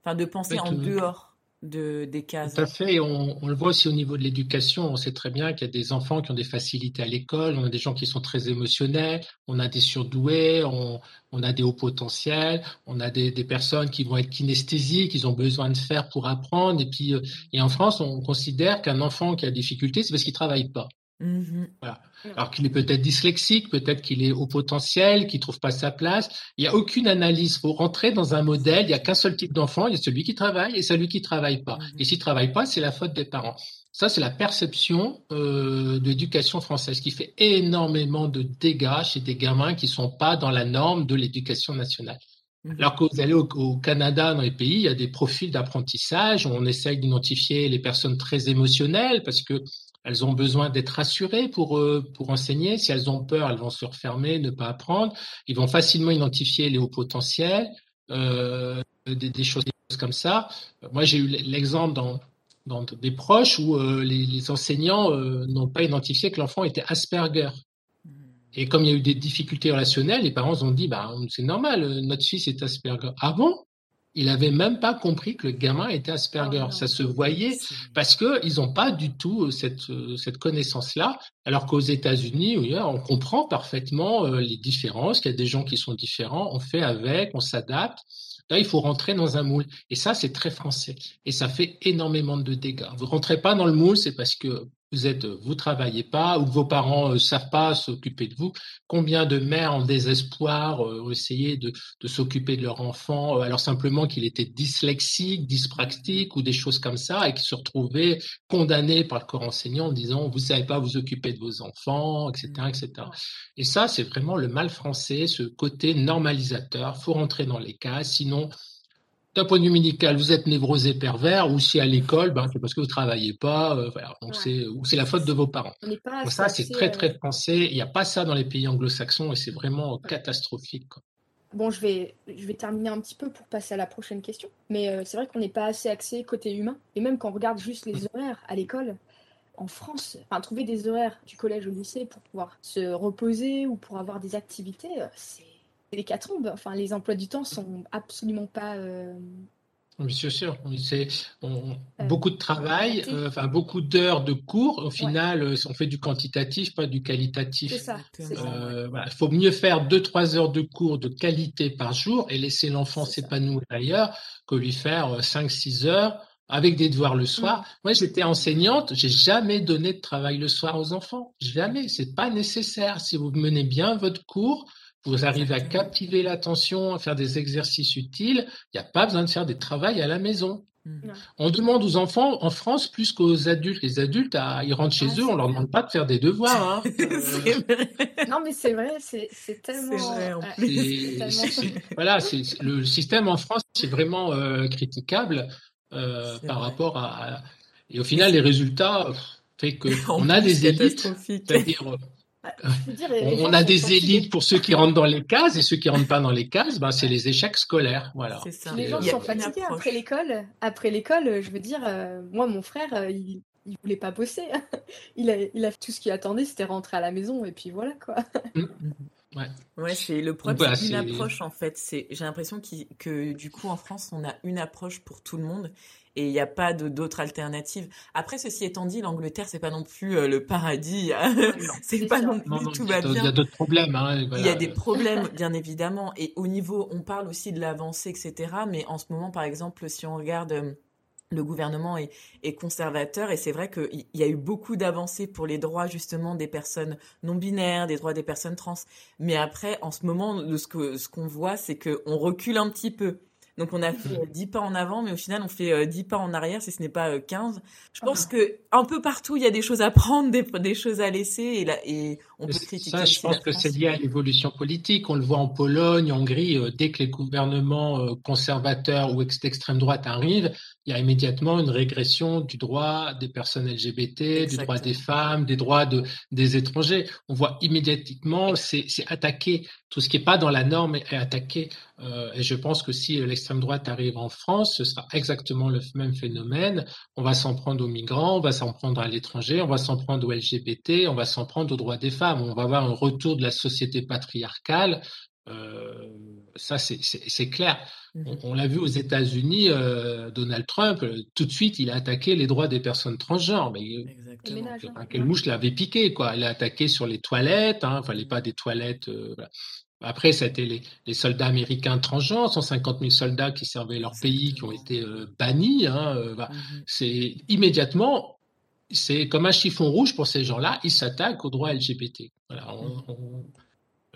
enfin, de penser en dehors de, des cases. Tout à fait. On, on, le voit aussi au niveau de l'éducation. On sait très bien qu'il y a des enfants qui ont des facilités à l'école. On a des gens qui sont très émotionnels. On a des surdoués. On, a des hauts potentiels. On a des, personnes qui vont être kinesthésiques, qui ont besoin de faire pour apprendre. Et puis, euh, et en France, on considère qu'un enfant qui a des difficultés, c'est parce qu'il travaille pas. Mmh voilà. Alors qu'il est peut-être dyslexique, peut-être qu'il est au potentiel, qu'il trouve pas sa place. Il n'y a aucune analyse. Il faut rentrer dans un modèle. Il n'y a qu'un seul type d'enfant. Il y a celui qui travaille et celui qui travaille pas. Mmh et s'il travaille pas, c'est la faute des parents. Ça, c'est la perception euh, de l'éducation française qui fait énormément de dégâts chez des gamins qui sont pas dans la norme de l'éducation nationale. Mmh Alors que vous allez au, au, Canada, dans les pays, il y a des profils d'apprentissage. On essaye d'identifier les personnes très émotionnelles parce que elles ont besoin d'être rassurées pour, euh, pour enseigner. Si elles ont peur, elles vont se refermer, ne pas apprendre. Ils vont facilement identifier les hauts potentiels, euh, des, choses comme ça. Moi, j'ai eu l'exemple dans, dans des proches où euh, les, enseignants n'ont pas identifié que l'enfant était Asperger. Mmh. Et comme il y a eu des difficultés relationnelles, les parents ont dit, bah, c'est normal, notre fils est Asperger. Ah bon? Il avait même pas compris que le gamin était Asperger. Oh ça se voyait parce que ils n'ont pas du tout euh, cette, euh, cette connaissance-là. Alors qu'aux États-Unis, on comprend parfaitement euh, les différences, qu'il y a des gens qui sont différents, on fait avec, on s'adapte. Là, il faut rentrer dans un moule. Et ça, c'est très français. Et ça fait énormément de dégâts. Vous rentrez pas dans le moule, c'est parce que vous êtes, vous travaillez pas ou que vos parents ne euh, savent pas s'occuper de vous. Combien de mères en désespoir euh, ont essayé de, de s'occuper de leur enfant, euh, alors simplement qu'il était dyslexique, dyspraxique ou des choses comme ça, et qui se retrouvaient condamnés par le corps enseignant en disant vous savez pas vous occuper de vos enfants, etc., etc. Et ça, c'est vraiment le mal français, ce côté normalisateur. Faut rentrer dans les cas, sinon d'un point de vue médical, vous êtes névrosé pervers, ou si à l'école, ben, c'est parce que vous travaillez pas, euh, donc c'est, ou c'est la faute de vos parents. Donc ça, c'est très, très euh, français. Il n'y a pas ça dans les pays anglo-saxons et c'est vraiment catastrophique. Bon, je vais, je vais terminer un petit peu pour passer à la prochaine question. Mais euh, c'est vrai qu'on n'est pas assez axé côté humain. Et même quand on regarde juste les horaires à l'école, en France, enfin, trouver des horaires du collège au lycée pour pouvoir se reposer ou pour avoir des activités, c'est les tombent. Enfin, les emplois du temps sont absolument pas. Euh... Oui, c'est sûr. C'est euh, beaucoup de travail, euh, enfin beaucoup d'heures de cours. Au final, euh, on fait du quantitatif, pas du qualitatif. C'est ça. Il faut mieux faire deux trois heures de cours de qualité par jour et laisser l'enfant s'épanouir ailleurs que lui faire cinq six heures avec des devoirs le soir. Mm. Moi, j'étais enseignante, j'ai jamais donné de travail le soir aux enfants. Jamais. C'est pas nécessaire. Si vous menez bien votre cours, vous arrivez à captiver l'attention, à faire des exercices utiles, il n'y a pas besoin de faire des travaux à la maison. Hmm. On demande aux enfants en France plus qu'aux adultes. Les adultes, ils rentrent chez ah, eux, on leur demande pas de faire des devoirs. Hein. non, mais c'est vrai, c'est tellement. Vrai, voilà, le système en France, c'est vraiment euh, critiquable euh, par rapport à, Et au final, les résultats fait que on a des élites, c'est-à-dire on, a des élites pour ceux qui rentrent dans les cases et ceux qui rentrent pas dans les cases, ben, c'est les échecs scolaires. Voilà. Les gens sont fatigués après l'école. Après l'école, je veux dire, euh, moi, mon frère, euh, il, il voulait pas bosser. il, a, il a tout ce qu'il attendait, c'était rentrer à la maison et puis voilà quoi. Ouais. Ouais, c'est le problème, Bah, c'est une approche en fait. C'est, j'ai l'impression que du coup en France, on a une approche pour tout le monde et il n'y a pas d'autres alternatives. Après, ceci étant dit, l'Angleterre, c'est pas non plus euh, le paradis. c'est c'est pas non plus Non, non, tout va d'autres- il y bien. a d'autres problèmes. hein, Il y a des problèmes, bien évidemment, et au niveau, on parle aussi de l'avancée, etc. Mais en ce moment, par exemple, si on regarde, euh, le gouvernement est, conservateur, et c'est vrai qu'il y a eu beaucoup d'avancées pour les droits justement des personnes non binaires, des droits des personnes trans. Mais après, en ce moment, de ce que ce qu'on voit, c'est que on recule un petit peu. Donc on a fait euh, 10 pas en avant, mais au final on fait euh, 10 pas en arrière, si ce n'est pas euh, 15. Je pense que un peu partout, il y a des choses à prendre, des, des choses à laisser, et, là, et on peut critiquer Ça, je pense que c'est lié à l'évolution politique. On le voit en Pologne, en Hongrie, euh, dès que les gouvernements euh, conservateurs ou ex- d'extrême droite arrivent, il y a immédiatement une régression du droit des personnes LGBT, du droit des femmes, des droits de, des étrangers. On voit immédiatement, c'est attaqué. Tout ce qui n'est pas dans la norme est attaqué. Euh, et je pense que si l'extrême droite arrive en France, ce sera exactement le même phénomène. On va s'en prendre aux migrants, on va s'en prendre à l'étranger, on va s'en prendre aux LGBT, on va s'en prendre aux droits des femmes. On va avoir un retour de la société patriarcale. Euh, ça, c'est- clair. Mhm. On, on l'a vu aux États-Unis, euh, Donald Trump, euh, tout de suite, il a attaqué les droits des personnes transgenres. Mais Exactement. Ménages, hein. quelle mouche l'avait piqué, quoi. Il a attaqué sur les toilettes, hein, enfin, les pas des toilettes. euh, voilà. Après, c'était les, les soldats américains transgenres, 150 000 soldats qui servaient leur pays, qui ont été euh, bannis. Hein, euh. Mhm. C'est immédiatement, c'est comme un chiffon rouge pour ces gens-là, ils s'attaquent aux droits LGBT. Voilà, on- on-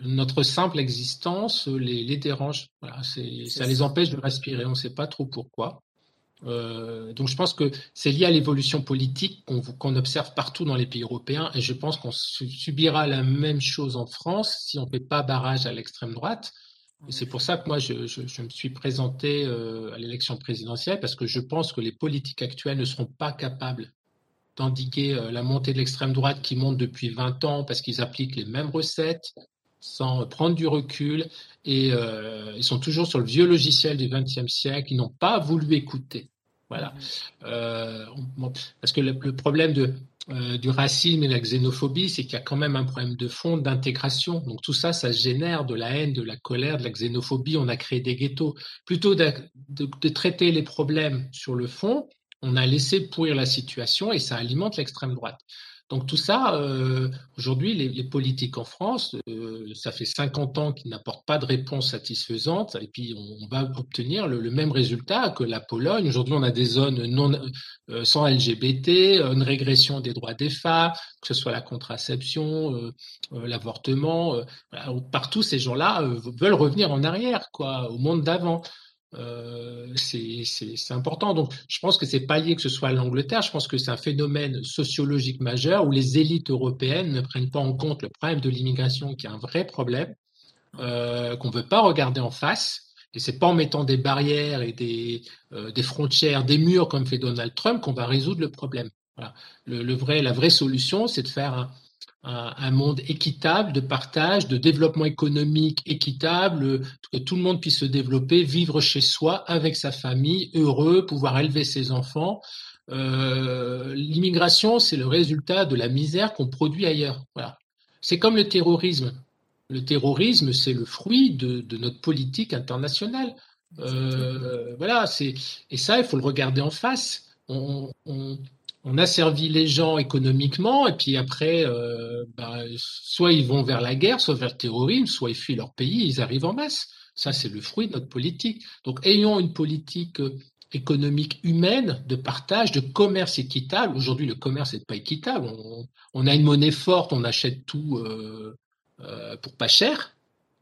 notre simple existence les, les dérange. Voilà, c'est, C'est ça les empêche de respirer. On ne sait pas trop pourquoi. Euh, donc je pense que c'est lié à l'évolution politique qu'on qu'on observe partout dans les pays européens et je pense qu'on su- subira la même chose en France si on ne fait pas barrage à l'extrême droite. Et c'est pour ça que moi, je, je- je me suis présenté euh, à l'élection présidentielle parce que je pense que les politiques actuelles ne seront pas capables d'endiguer euh, la montée de l'extrême droite qui monte depuis 20 ans parce qu'ils appliquent les mêmes recettes sans prendre du recul et euh, ils sont toujours sur le vieux logiciel du XXe siècle. Ils n'ont pas voulu écouter. Voilà. Euh, bon, parce que le, le problème de, euh, du racisme et de la xénophobie, c'est qu'il y a quand même un problème de fond d'intégration. Donc tout ça, ça génère de la haine, de la colère, de la xénophobie. On a créé des ghettos. Plutôt de, de- de traiter les problèmes sur le fond, on a laissé pourrir la situation et ça alimente l'extrême droite. Donc tout ça, euh, aujourd'hui, les, politiques en France, euh, ça fait 50 ans qu'ils n'apportent pas de réponse satisfaisante et puis on, va obtenir le, même résultat que la Pologne. Aujourd'hui, on a des zones euh, sans LGBT, une régression des droits des femmes, que ce soit la contraception, l'avortement. partout, ces gens-là veulent revenir en arrière, quoi, au monde d'avant. Euh, c'est important. Donc, je pense que c'est pas lié que ce soit l'Angleterre. Je pense que c'est un phénomène sociologique majeur où les élites européennes ne prennent pas en compte le problème de l'immigration, qui est un vrai problème euh, qu'on veut pas regarder en face. Et c'est pas en mettant des barrières et des, euh, des frontières, des murs comme fait Donald Trump qu'on va résoudre le problème. Voilà. Le, le vrai, la vraie solution, c'est de faire un, un, monde équitable, de partage, de développement économique équitable, que tout le monde puisse se développer, vivre chez soi, avec sa famille, heureux, pouvoir élever ses enfants. Euh, L'immigration, c'est le résultat de la misère qu'on produit ailleurs. Voilà. C'est comme le terrorisme. Le terrorisme, c'est le fruit de, de, notre politique internationale. Euh, voilà, c'est et ça, il faut le regarder en face. On, on, on a servi les gens économiquement et puis après, euh, bah, soit ils vont vers la guerre, soit vers le terrorisme, soit ils fuient leur pays, ils arrivent en masse. Ça, c'est le fruit de notre politique. Donc, ayons une politique économique humaine, de partage, de commerce équitable. Aujourd'hui, le commerce n'est pas équitable. On, on, a une monnaie forte, on achète tout euh, euh, pour pas cher.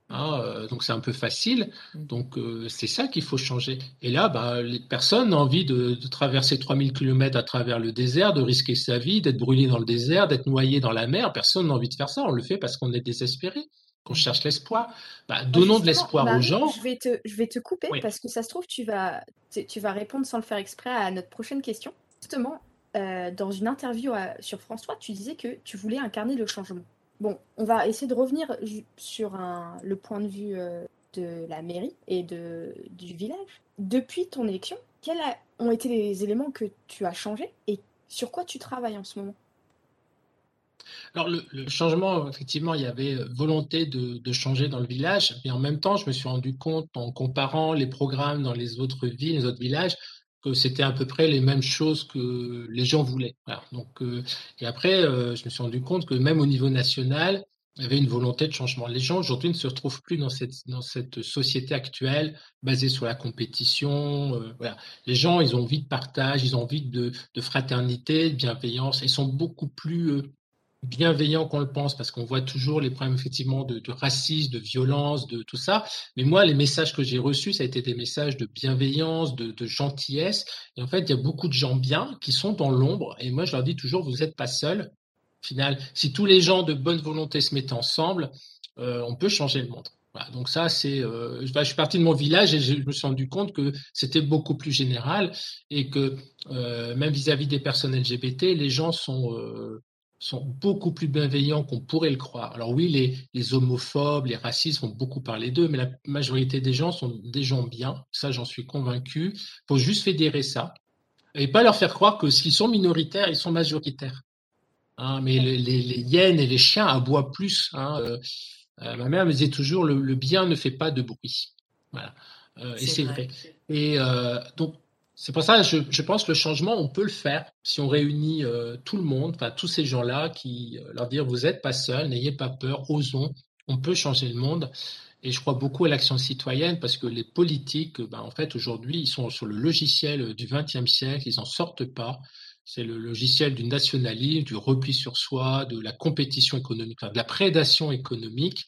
Hein, euh, donc c'est un peu facile. Donc euh, c'est ça qu'il faut changer. Et là, bah, les personnes ont envie de, de, traverser 3000 km à travers le désert, de risquer sa vie, d'être brûlé dans le désert, d'être noyé dans la mer. Personne n'a envie de faire ça. On le fait parce qu'on est désespéré, qu'on cherche l'espoir. Bah, donnons de l'espoir aux gens. Je vais te, je vais te couper oui. parce que ça se trouve, tu vas, tu vas répondre sans le faire exprès à notre prochaine question. Justement, euh, dans une interview à, sur France 3, tu disais que tu voulais incarner le changement. Bon, on va essayer de revenir sur le point de vue euh, de la mairie et de, du village. Depuis ton élection, quels ont été les éléments que tu as changés et sur quoi tu travailles en ce moment? Alors le, changement, effectivement, il y avait volonté de, changer dans le village, mais en même temps, je me suis rendu compte en comparant les programmes dans les autres villes, les autres villages, c'était à peu près les mêmes choses que les gens voulaient. Donc, euh, et après, euh, je me suis rendu compte que même au niveau national, il y avait une volonté de changement. Les gens aujourd'hui ne se retrouvent plus dans cette, dans cette société actuelle basée sur la compétition. Euh. Les gens, ils ont envie de partage, ils ont envie de, de fraternité, de bienveillance. Ils sont beaucoup plus bienveillants qu'on le pense parce qu'on voit toujours les problèmes effectivement de, racisme, de violence, de tout ça. Mais moi, les messages que j'ai reçus, ça a été des messages de bienveillance, de, gentillesse. Et en fait, il y a beaucoup de gens bien qui sont dans l'ombre. Et moi, je leur dis toujours, vous n'êtes pas seuls final, si tous les gens de bonne volonté se mettent ensemble, euh, on peut changer le monde. donc ça, c'est. Euh, je suis parti de mon village et je me suis rendu compte que c'était beaucoup plus général et que euh, même vis-à-vis des personnes LGBT, les gens sont sont beaucoup plus bienveillants qu'on pourrait le croire. Alors oui, les, les homophobes, les racistes vont beaucoup parler d'eux, mais la majorité des gens sont des gens bien. Ça, j'en suis convaincu. Il faut juste fédérer ça et pas leur faire croire que s'ils sont minoritaires, ils sont majoritaires. Hein, mais les, les, hyènes et les chiens aboient plus. Hein, euh, euh, ma mère me disait toujours le, bien ne fait pas de bruit. Voilà. Euh, et c'est vrai. Et donc, c'est pour ça, je, je pense que le changement, on peut le faire si on réunit tout le monde, enfin tous ces gens-là, qui leur dire vous n'êtes pas seuls, n'ayez pas peur, osons, on peut changer le monde. Et je crois beaucoup à l'action citoyenne parce que les politiques, ben, en fait, aujourd'hui, ils sont sur le logiciel du XXe siècle, ils n'en sortent pas. C'est le logiciel du nationalisme, du repli sur soi, de la compétition économique, de la prédation économique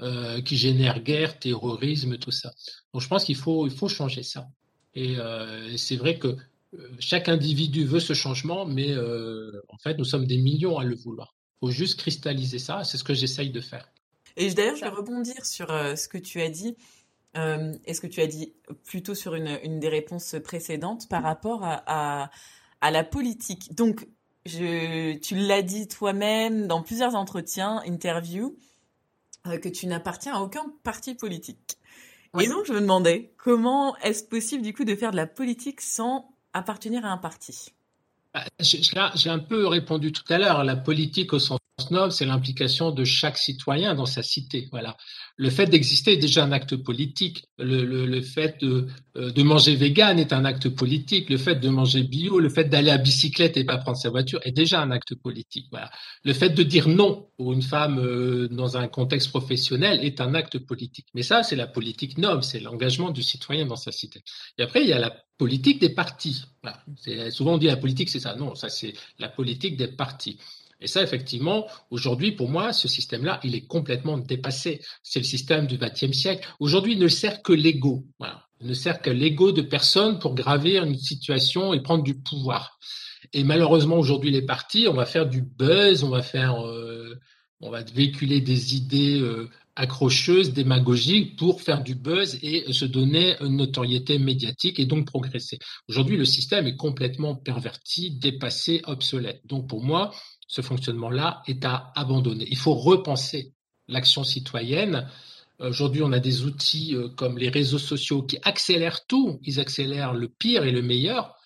euh, qui génère guerre, terrorisme, tout ça. Donc je pense qu'il faut, il faut changer ça. Et, euh, c'est vrai que euh, chaque individu veut ce changement, mais en fait, nous sommes des millions à le vouloir. Il faut juste cristalliser ça. C'est ce que j'essaye de faire. Et d'ailleurs, je vais rebondir sur ce que tu as dit. est ce que tu as dit plutôt sur une, une des réponses précédentes par rapport à à la politique? Donc, je, tu l'as dit toi-même dans plusieurs entretiens, interviews, euh, que tu n'appartiens à aucun parti politique. Et donc, je me demandais, comment est-ce possible, du coup, de faire de la politique sans appartenir à un parti? Bah, J'ai un peu répondu tout à l'heure. La politique au sens noble, c'est l'implication de chaque citoyen dans sa cité. Voilà le fait d'exister est déjà un acte politique. Le, fait de, euh, de, manger vegan est un acte politique. Le fait de manger bio, le fait d'aller à bicyclette et pas prendre sa voiture est déjà un acte politique. Voilà. Le fait de dire non pour une femme euh, dans un contexte professionnel est un acte politique. Mais ça, c'est la politique noble, c'est l'engagement du citoyen dans sa cité. Et après, il y a la politique des partis. Souvent on dit la politique, c'est ça. Non, ça c'est la politique des partis. Et ça, effectivement, aujourd'hui, pour moi, ce système-là, il est complètement dépassé. C'est le système du XXe siècle. Aujourd'hui, il ne sert que l'ego. Il ne sert que l'ego de personnes pour gravir une situation et prendre du pouvoir. Et malheureusement, aujourd'hui, les partis, on va faire du buzz, on va faire, euh, on va véhiculer des idées euh, accrocheuses, démagogiques pour faire du buzz et se donner une notoriété médiatique et donc progresser. Aujourd'hui, le système est complètement perverti, dépassé, obsolète. Donc pour moi, ce fonctionnement-là est à abandonner. Il faut repenser l'action citoyenne. Aujourd'hui, on a des outils euh, comme les réseaux sociaux qui accélèrent tout. Ils accélèrent le pire et le meilleur.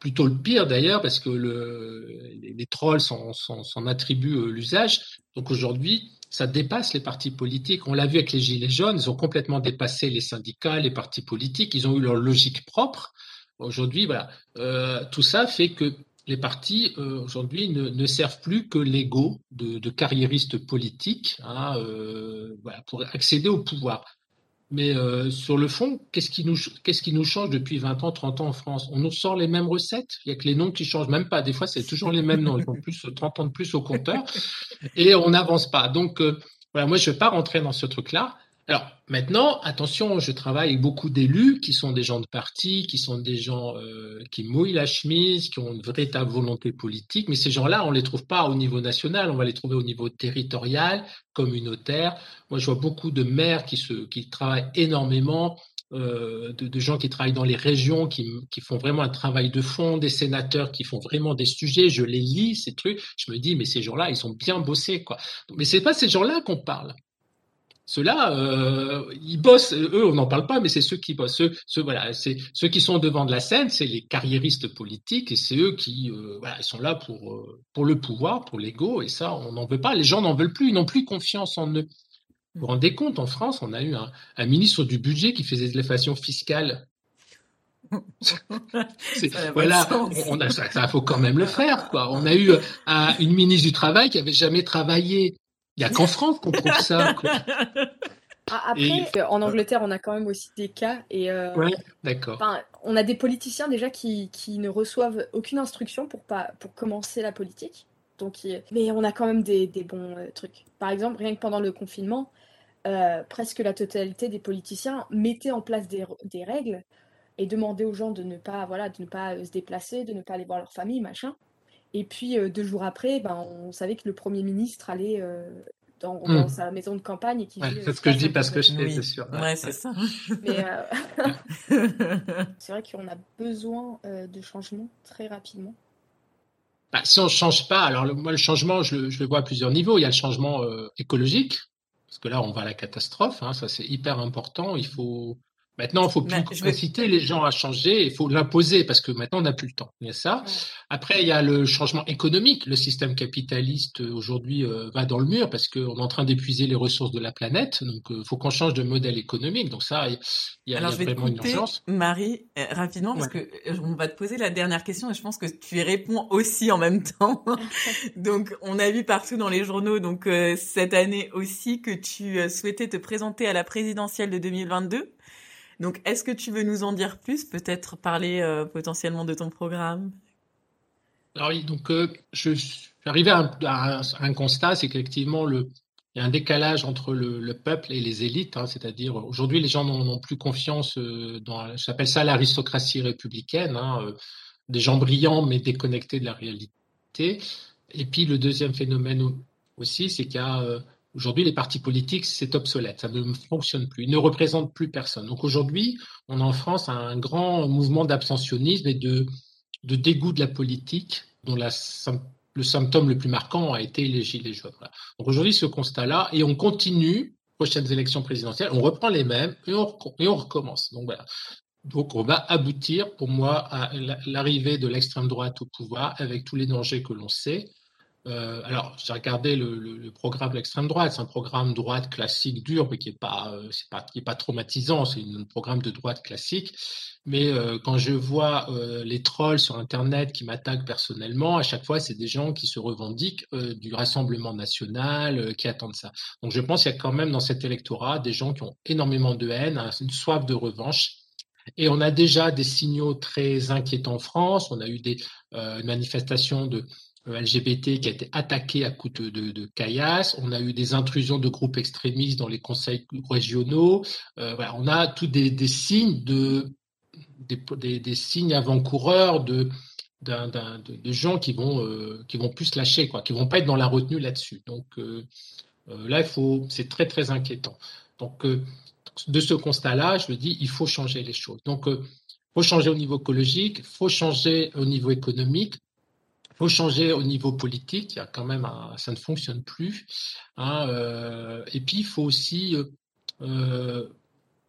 plutôt le pire d'ailleurs, parce que le, les, trolls s'en attribuent euh, l'usage. Donc aujourd'hui, ça dépasse les partis politiques. On l'a vu avec les Gilets jaunes, ils ont complètement dépassé les syndicats, les partis politiques, ils ont eu leur logique propre. Aujourd'hui, voilà, euh, tout ça fait que les partis euh, aujourd'hui ne, servent plus que l'ego de, carriéristes politiques hein, euh, pour accéder au pouvoir. Mais euh, sur le fond, qu'est-ce qui, nous, change depuis 20 ans, 30 ans en France? On nous sort les mêmes recettes? Il y a que les noms qui changent, même pas. Des fois, c'est toujours les mêmes noms. Ils ont plus 30 ans de plus au compteur et on n'avance pas. Donc, moi, je ne vais pas rentrer dans ce truc-là. Alors maintenant, attention, je travaille avec beaucoup d'élus qui sont des gens de parti, qui sont des gens euh, qui mouillent la chemise, qui ont une véritable volonté politique, mais ces gens-là, on ne les trouve pas au niveau national, on va les trouver au niveau territorial, communautaire. Moi, je vois beaucoup de maires qui, se, qui travaillent énormément, euh, de, de, gens qui travaillent dans les régions, qui, qui, font vraiment un travail de fond, des sénateurs qui font vraiment des sujets. Je les lis, ces trucs. Je me dis, mais ces gens-là, ils ont bien bossé, quoi. Mais c'est pas ces gens-là qu'on parle ceux-là, euh, ils bossent. Eux, on n'en parle pas, mais c'est ceux qui bossent. Ceux, voilà, c'est ceux qui sont devant de la scène, c'est les carriéristes politiques, et c'est eux qui, euh, voilà, sont là pour euh, pour le pouvoir, pour l'ego, et ça, on n'en veut pas. Les gens n'en veulent plus, ils n'ont plus confiance en eux. Vous vous rendez compte, en France, on a eu un, un ministre du budget qui faisait de l'évasion fiscale. voilà, on a, ça, ça, faut quand même le faire, quoi. On a eu une ministre du travail qui avait jamais travaillé il n'y a qu'en France qu'on trouve ça. Ah, après, euh, en Angleterre, on a quand même aussi des cas. Et, euh, d'accord. On a des politiciens déjà qui, qui, ne reçoivent aucune instruction pour, pas, pour commencer la politique. Donc, Mais on a quand même des, des bons euh, trucs. Par exemple, rien que pendant le confinement, presque la totalité des politiciens mettaient en place des, des, règles et demandaient aux gens de ne pas, voilà, de ne pas se déplacer, de ne pas aller voir leur famille, machin. Et puis deux jours après, ben, on savait que le Premier ministre allait dans, mmh. sa maison de campagne et qui C'est ce que je dis parce que je sais, c'est sûr. Ouais, c'est ça. Mais c'est vrai qu'on a besoin de changement très rapidement. Bah, si on ne change pas, alors moi le changement, je, le vois à plusieurs niveaux. Il y a le changement écologique, parce que là on va à la catastrophe, hein, ça c'est hyper important. Il faut Maintenant, il faut plus inciter les gens à changer, il faut l'imposer parce que maintenant on n'a plus le temps. Il y a ça. Après, il y a le changement économique. Le système capitaliste euh, aujourd'hui euh, va dans le mur parce qu'on est en train d'épuiser les ressources de la planète. Donc, il euh, faut qu'on change de modèle économique. Donc ça, il y a, Alors, y a vraiment une urgence. Marie, rapidement, parce que on va te poser la dernière question et je pense que tu y réponds aussi en même temps. donc, on a vu partout dans les journaux, donc cette année aussi, que tu souhaitais te présenter à la présidentielle de 2022. Donc, est-ce que tu veux nous en dire plus Peut-être parler euh, potentiellement de ton programme? Alors oui, donc euh, je suis arrivé à un, constat, c'est qu'effectivement, il y a un décalage entre le, peuple et les élites, hein, c'est-à-dire aujourd'hui, les gens n'ont plus confiance euh, dans, j'appelle ça l'aristocratie républicaine, hein, des gens brillants mais déconnectés de la réalité. Et puis le deuxième phénomène aussi, c'est qu'il y a Aujourd'hui, les partis politiques, c'est obsolète, ça ne fonctionne plus, ils ne représentent plus personne. Donc aujourd'hui, on a en France un grand mouvement d'abstentionnisme et de, dégoût de la politique, dont le symptôme le plus marquant a été les gilets jaunes. Donc aujourd'hui, ce constat-là, et on continue, prochaines élections présidentielles, on reprend les mêmes et on, et on recommence. Donc voilà. Donc on va aboutir, pour moi, à l'arrivée de l'extrême droite au pouvoir avec tous les dangers que l'on sait. Euh, alors, j'ai regardé le, programme de l'extrême droite. C'est un programme droite classique dur, mais qui n'est pas, euh, pas, pas traumatisant. C'est un programme de droite classique. Mais euh, quand je vois les trolls sur Internet qui m'attaquent personnellement, à chaque fois, c'est des gens qui se revendiquent du Rassemblement national, qui attendent ça. Donc, je pense qu'il y a quand même dans cet électorat des gens qui ont énormément de haine, hein, une soif de revanche. Et on a déjà des signaux très inquiétants en France. On a eu des manifestations de, LGBT qui a été attaqué à coups de, de, caillasse. On a eu des intrusions de groupes extrémistes dans les conseils régionaux. Euh, on a tous des, signes de des, signes avant-coureurs de, de, gens qui vont euh, qui vont plus lâcher, quoi, qui vont pas être dans la retenue là-dessus. Donc euh, euh là, il faut, c'est très très inquiétant. Donc de ce constat-là, je me dis, il faut changer les choses. Donc faut changer au niveau écologique, faut changer au niveau économique, faut changer au niveau politique, il y a quand même ça ne fonctionne plus. Hein, euh, et puis il faut aussi euh, euh,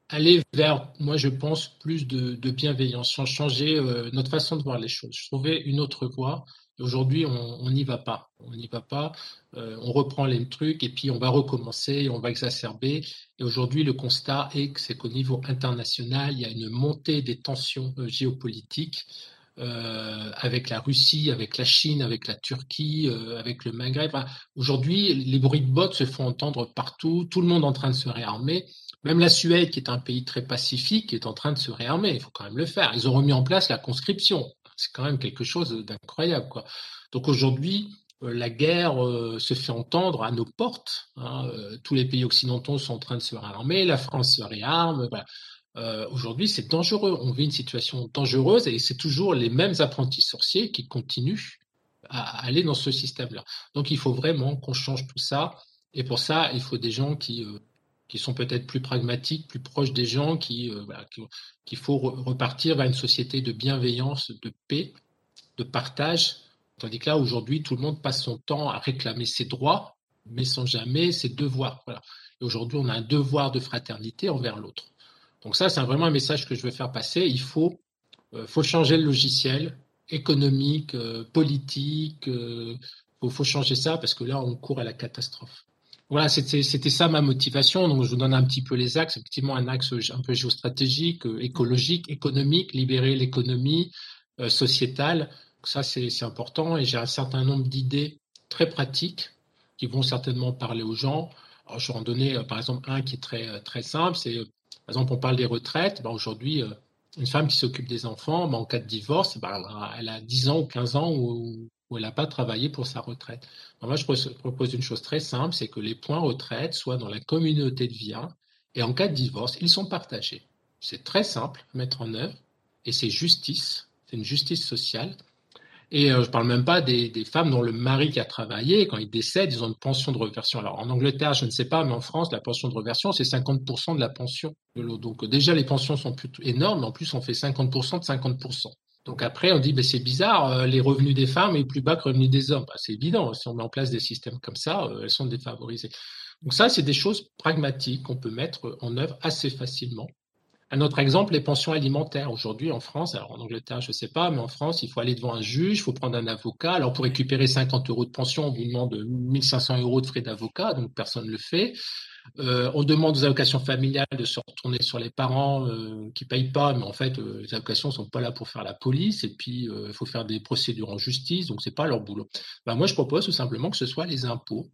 aller vers, moi je pense, plus de, bienveillance, changer notre façon de voir les choses, trouver une autre voie. Aujourd'hui, on n'y va pas. On n'y va pas. on reprend les trucs et puis on va recommencer, on va exacerber. Et aujourd'hui, le constat est que c'est qu'au niveau international, il y a une montée des tensions géopolitiques. Euh, avec la Russie, avec la Chine, avec la Turquie, euh, avec le Maghreb. Aujourd'hui, les bruits de bottes se font entendre partout, tout le monde est en train de se réarmer. Même la Suède, qui est un pays très pacifique, est en train de se réarmer. Il faut quand même le faire. Ils ont remis en place la conscription. C'est quand même quelque chose d'incroyable. Donc aujourd'hui, euh, la guerre se fait entendre à nos portes. Hein. tous les pays occidentaux sont en train de se réarmer, la France se réarme. Voilà. Euh, aujourd'hui, c'est dangereux. On vit une situation dangereuse et c'est toujours les mêmes apprentis sorciers qui continuent à aller dans ce système-là. Donc, il faut vraiment qu'on change tout ça. Et pour ça, il faut des gens qui, euh, qui sont peut-être plus pragmatiques, plus proches des gens, qui, euh, qu'il faut repartir vers une société de bienveillance, de paix, de partage. Tandis que là, aujourd'hui, tout le monde passe son temps à réclamer ses droits, mais sans jamais ses devoirs. Et aujourd'hui, on a un devoir de fraternité envers l'autre. Donc ça, c'est vraiment un message que je veux faire passer. Il faut, euh, faut changer le logiciel économique, euh, politique. Il euh, faut, faut, changer ça parce que là, on court à la catastrophe. Voilà, c'était ça ma motivation. Donc, je vous donne un petit peu les axes. Effectivement, un axe un peu géostratégique, écologique, économique, libérer l'économie sociétale. Ça, c'est important. Et j'ai un certain nombre d'idées très pratiques qui vont certainement parler aux gens. Je vais en donner, par exemple, un qui est très, très simple. C'est par exemple, on parle des retraites. Ben, Aujourd'hui, euh, une femme qui s'occupe des enfants, ben, en cas de divorce, ben, elle a 10 ans ou 15 ans où, elle n'a pas travaillé pour sa retraite. moi, je propose une chose très simple, c'est que les points retraite soient dans la communauté de vie et en cas de divorce, ils sont partagés. C'est très simple à mettre en œuvre et c'est justice, c'est une justice sociale. Et euh, je ne parle même pas des, femmes dont le mari qui a travaillé, quand il décède, ils ont une pension de reversion. Alors en Angleterre, je ne sais pas, mais en France, la pension de reversion, c'est 50% de la pension de l'eau. Donc déjà, les pensions sont plutôt énormes, mais en plus, on fait 50% de 50%. Donc après, on dit, ben, c'est bizarre, euh, les revenus des femmes sont plus bas que les revenus des hommes. Ben, c'est évident, si on met en place des systèmes comme ça, euh, elles sont défavorisées. Donc ça, c'est des choses pragmatiques qu'on peut mettre en œuvre assez facilement. Un autre exemple, les pensions alimentaires. Aujourd'hui, en France, alors en Angleterre, je ne sais pas, mais en France, il faut aller devant un juge, il faut prendre un avocat. Alors, pour récupérer 50 euros de pension, on vous demande 1500 euros de frais d'avocat, donc personne ne le fait. Euh, on demande aux allocations familiales de se retourner sur les parents euh, qui ne payent pas, mais en fait, euh, les allocations ne sont pas là pour faire la police, et puis il faut faire des procédures en justice, donc ce n'est pas leur boulot. Ben, moi, je propose tout simplement que ce soit les impôts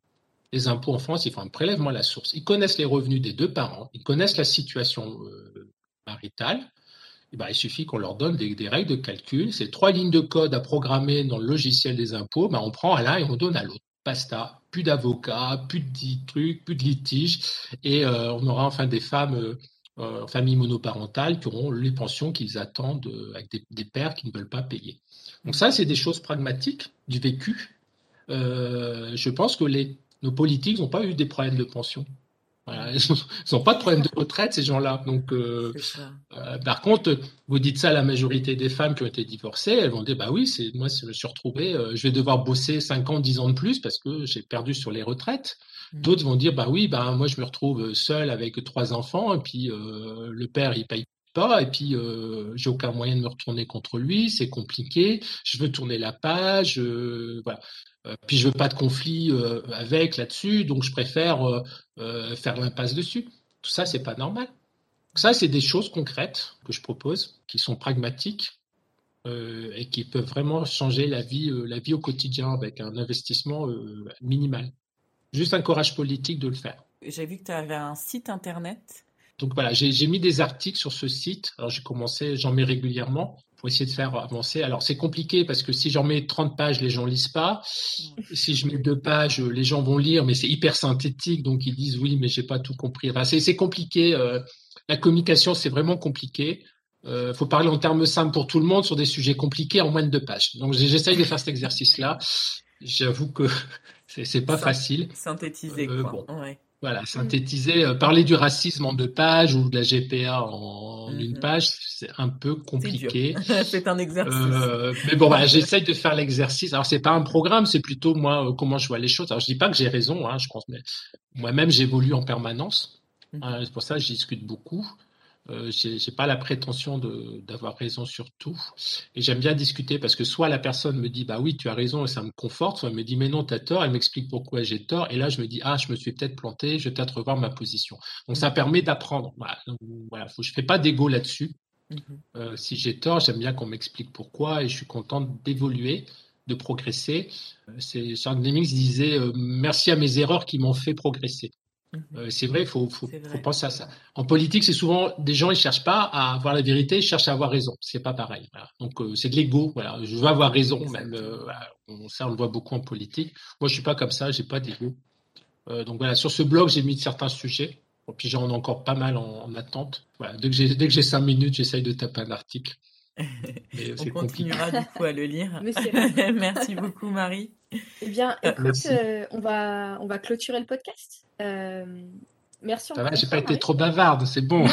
les impôts en France, ils font un prélèvement à la source. Ils connaissent les revenus des deux parents, ils connaissent la situation eh ben, il suffit qu'on leur donne des, règles de calcul. C'est trois lignes de code à programmer dans le logiciel des impôts. Ben, on prend à l'un et on donne à l'autre. Basta. Plus d'avocats, plus de trucs, plus de litiges. Et euh, on aura enfin des femmes euh, euh, familles monoparentales qui auront les pensions qu'ils attendent avec des, pères qui ne veulent pas payer. Donc ça, c'est des choses pragmatiques du vécu. je pense que les, nos politiques n'ont pas eu des problèmes de pension ils n'ont pas de problème de retraite, ces gens-là. Donc, euh, euh, par contre, vous dites ça à la majorité des femmes qui ont été divorcées, elles vont dire bah oui, c'est moi, je me suis retrouvé, euh, je vais devoir bosser 5 ans, 10 ans de plus parce que j'ai perdu sur les retraites. Mmh. D'autres vont dire bah oui, bah moi, je me retrouve seul avec trois enfants et puis le père il paye pas et puis j'ai aucun moyen de me retourner contre lui, c'est compliqué. Je veux tourner la page, voilà. Euh, puis je veux pas de conflit euh, avec là-dessus, donc je préfère euh, faire l'impasse dessus. Tout ça, c'est pas normal. ça, c'est des choses concrètes que je propose, qui sont pragmatiques et qui peuvent vraiment changer la vie, la vie au quotidien avec un investissement minimal. Juste un courage politique de le faire. J'ai vu que tu avais un site internet. Donc voilà, j'ai mis des articles sur ce site. Alors j'ai commencé, j'en mets régulièrement pour essayer de faire avancer. Alors c'est compliqué parce que si j'en mets 30 pages, les gens lisent pas. Si je mets deux pages, les gens vont lire, mais c'est hyper synthétique, donc ils disent oui, mais j'ai pas tout compris. Enfin, c'est compliqué. Euh, la communication, c'est vraiment compliqué. Il euh, faut parler en termes simples pour tout le monde sur des sujets compliqués en moins de deux pages. Donc j'essaye de faire cet exercice-là. J'avoue que c'est pas facile. Synthétiser, euh, quoi. Ouais. Voilà, synthétiser, euh, parler du racisme en deux pages ou de la GPA en, une mhm. page, c'est un peu compliqué. C'est un exercice. Euh, mais bon, voilà, j'essaye de faire l'exercice. Alors, c'est pas un programme, c'est plutôt moi euh, comment je vois les choses. Alors, je dis pas que j'ai raison, hein, je pense, mais moi-même j'évolue en permanence. Mhm. Hein, c'est pour ça que je discute beaucoup. Euh, je j'ai pas la prétention d'avoir raison sur tout. Et j'aime bien discuter parce que soit la personne me dit bah oui tu as raison et ça me conforte, soit elle me dit mais non tu as tort, elle m'explique pourquoi j'ai tort et là je me dis ah je me suis peut-être planté, je vais peut-être revoir ma position. Donc ça permet d'apprendre. Voilà, donc, voilà je fais pas d'ego là-dessus. Mm-hmm. Euh, si j'ai tort, j'aime bien qu'on m'explique pourquoi et je suis contente d'évoluer de progresser. Euh, Charles Demings disait merci à mes erreurs qui m'ont fait progresser. Mhm. Euh, c'est vrai, il faut, faut, penser à ça. En politique, c'est souvent des gens, ils cherchent pas à avoir la vérité, ils cherchent à avoir raison. C'est pas pareil. Donc euh, c'est de l'ego. Voilà, je veux avoir raison. Même euh, ça, on le voit beaucoup en politique. Moi, je suis pas comme ça. J'ai pas d'ego. donc voilà, sur ce blog, j'ai mis certains sujets. Et puis j'en ai encore pas mal en, attente. Voilà, dès que j'ai dès que j'ai cinq minutes, j'essaye de taper un article. on continuera du coup à le lire. Merci beaucoup Marie. Eh bien, écoute, euh, on, va, on va clôturer le podcast. Euh, merci encore. j'ai pas été trop bavarde, c'est bon.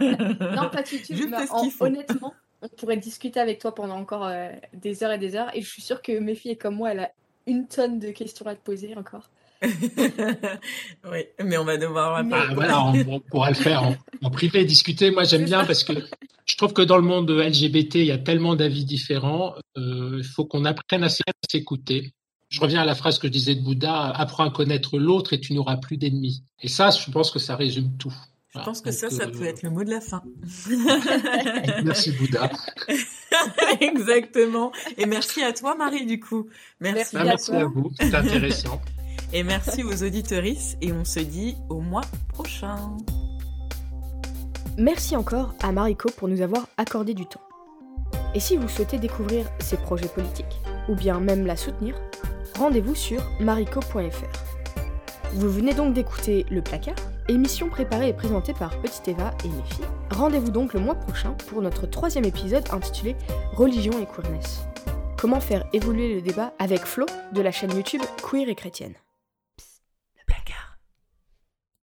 Non, pas du tout. honnêtement, on pourrait discuter avec toi pendant encore euh, des heures et des heures. Et je suis sûre que mes filles, comme moi, elle a une tonne de questions à te poser encore. oui, mais on va devoir. Ah, voilà, on, pourra le faire en, en privé, discuter. Moi, j'aime bien parce que je trouve que dans le monde LGBT, il y a tellement d'avis différents. Euh, il faut qu'on apprenne à s'écouter. Je reviens à la phrase que je disais de Bouddha apprends à connaître l'autre et tu n'auras plus d'ennemis. Et ça, je pense que ça résume tout. Je pense que ça, ça euh, peut être le mot de la fin. merci Bouddha. Exactement. Et merci à toi, Marie, du coup. Merci, merci, à, vous. C'est intéressant. Et merci aux auditorices. Et on se dit au mois prochain. Merci encore à Mariko pour nous avoir accordé du temps. Et si vous souhaitez découvrir ses projets politiques, ou bien même la soutenir, rendez-vous sur marico.fr. Vous venez donc d'écouter Le Placard, émission préparée et présentée par Petite Eva et mes filles. Rendez-vous donc le mois prochain pour notre troisième épisode intitulé Religion et queerness. Comment faire évoluer le débat avec Flo de la chaîne YouTube Queer et Chrétienne?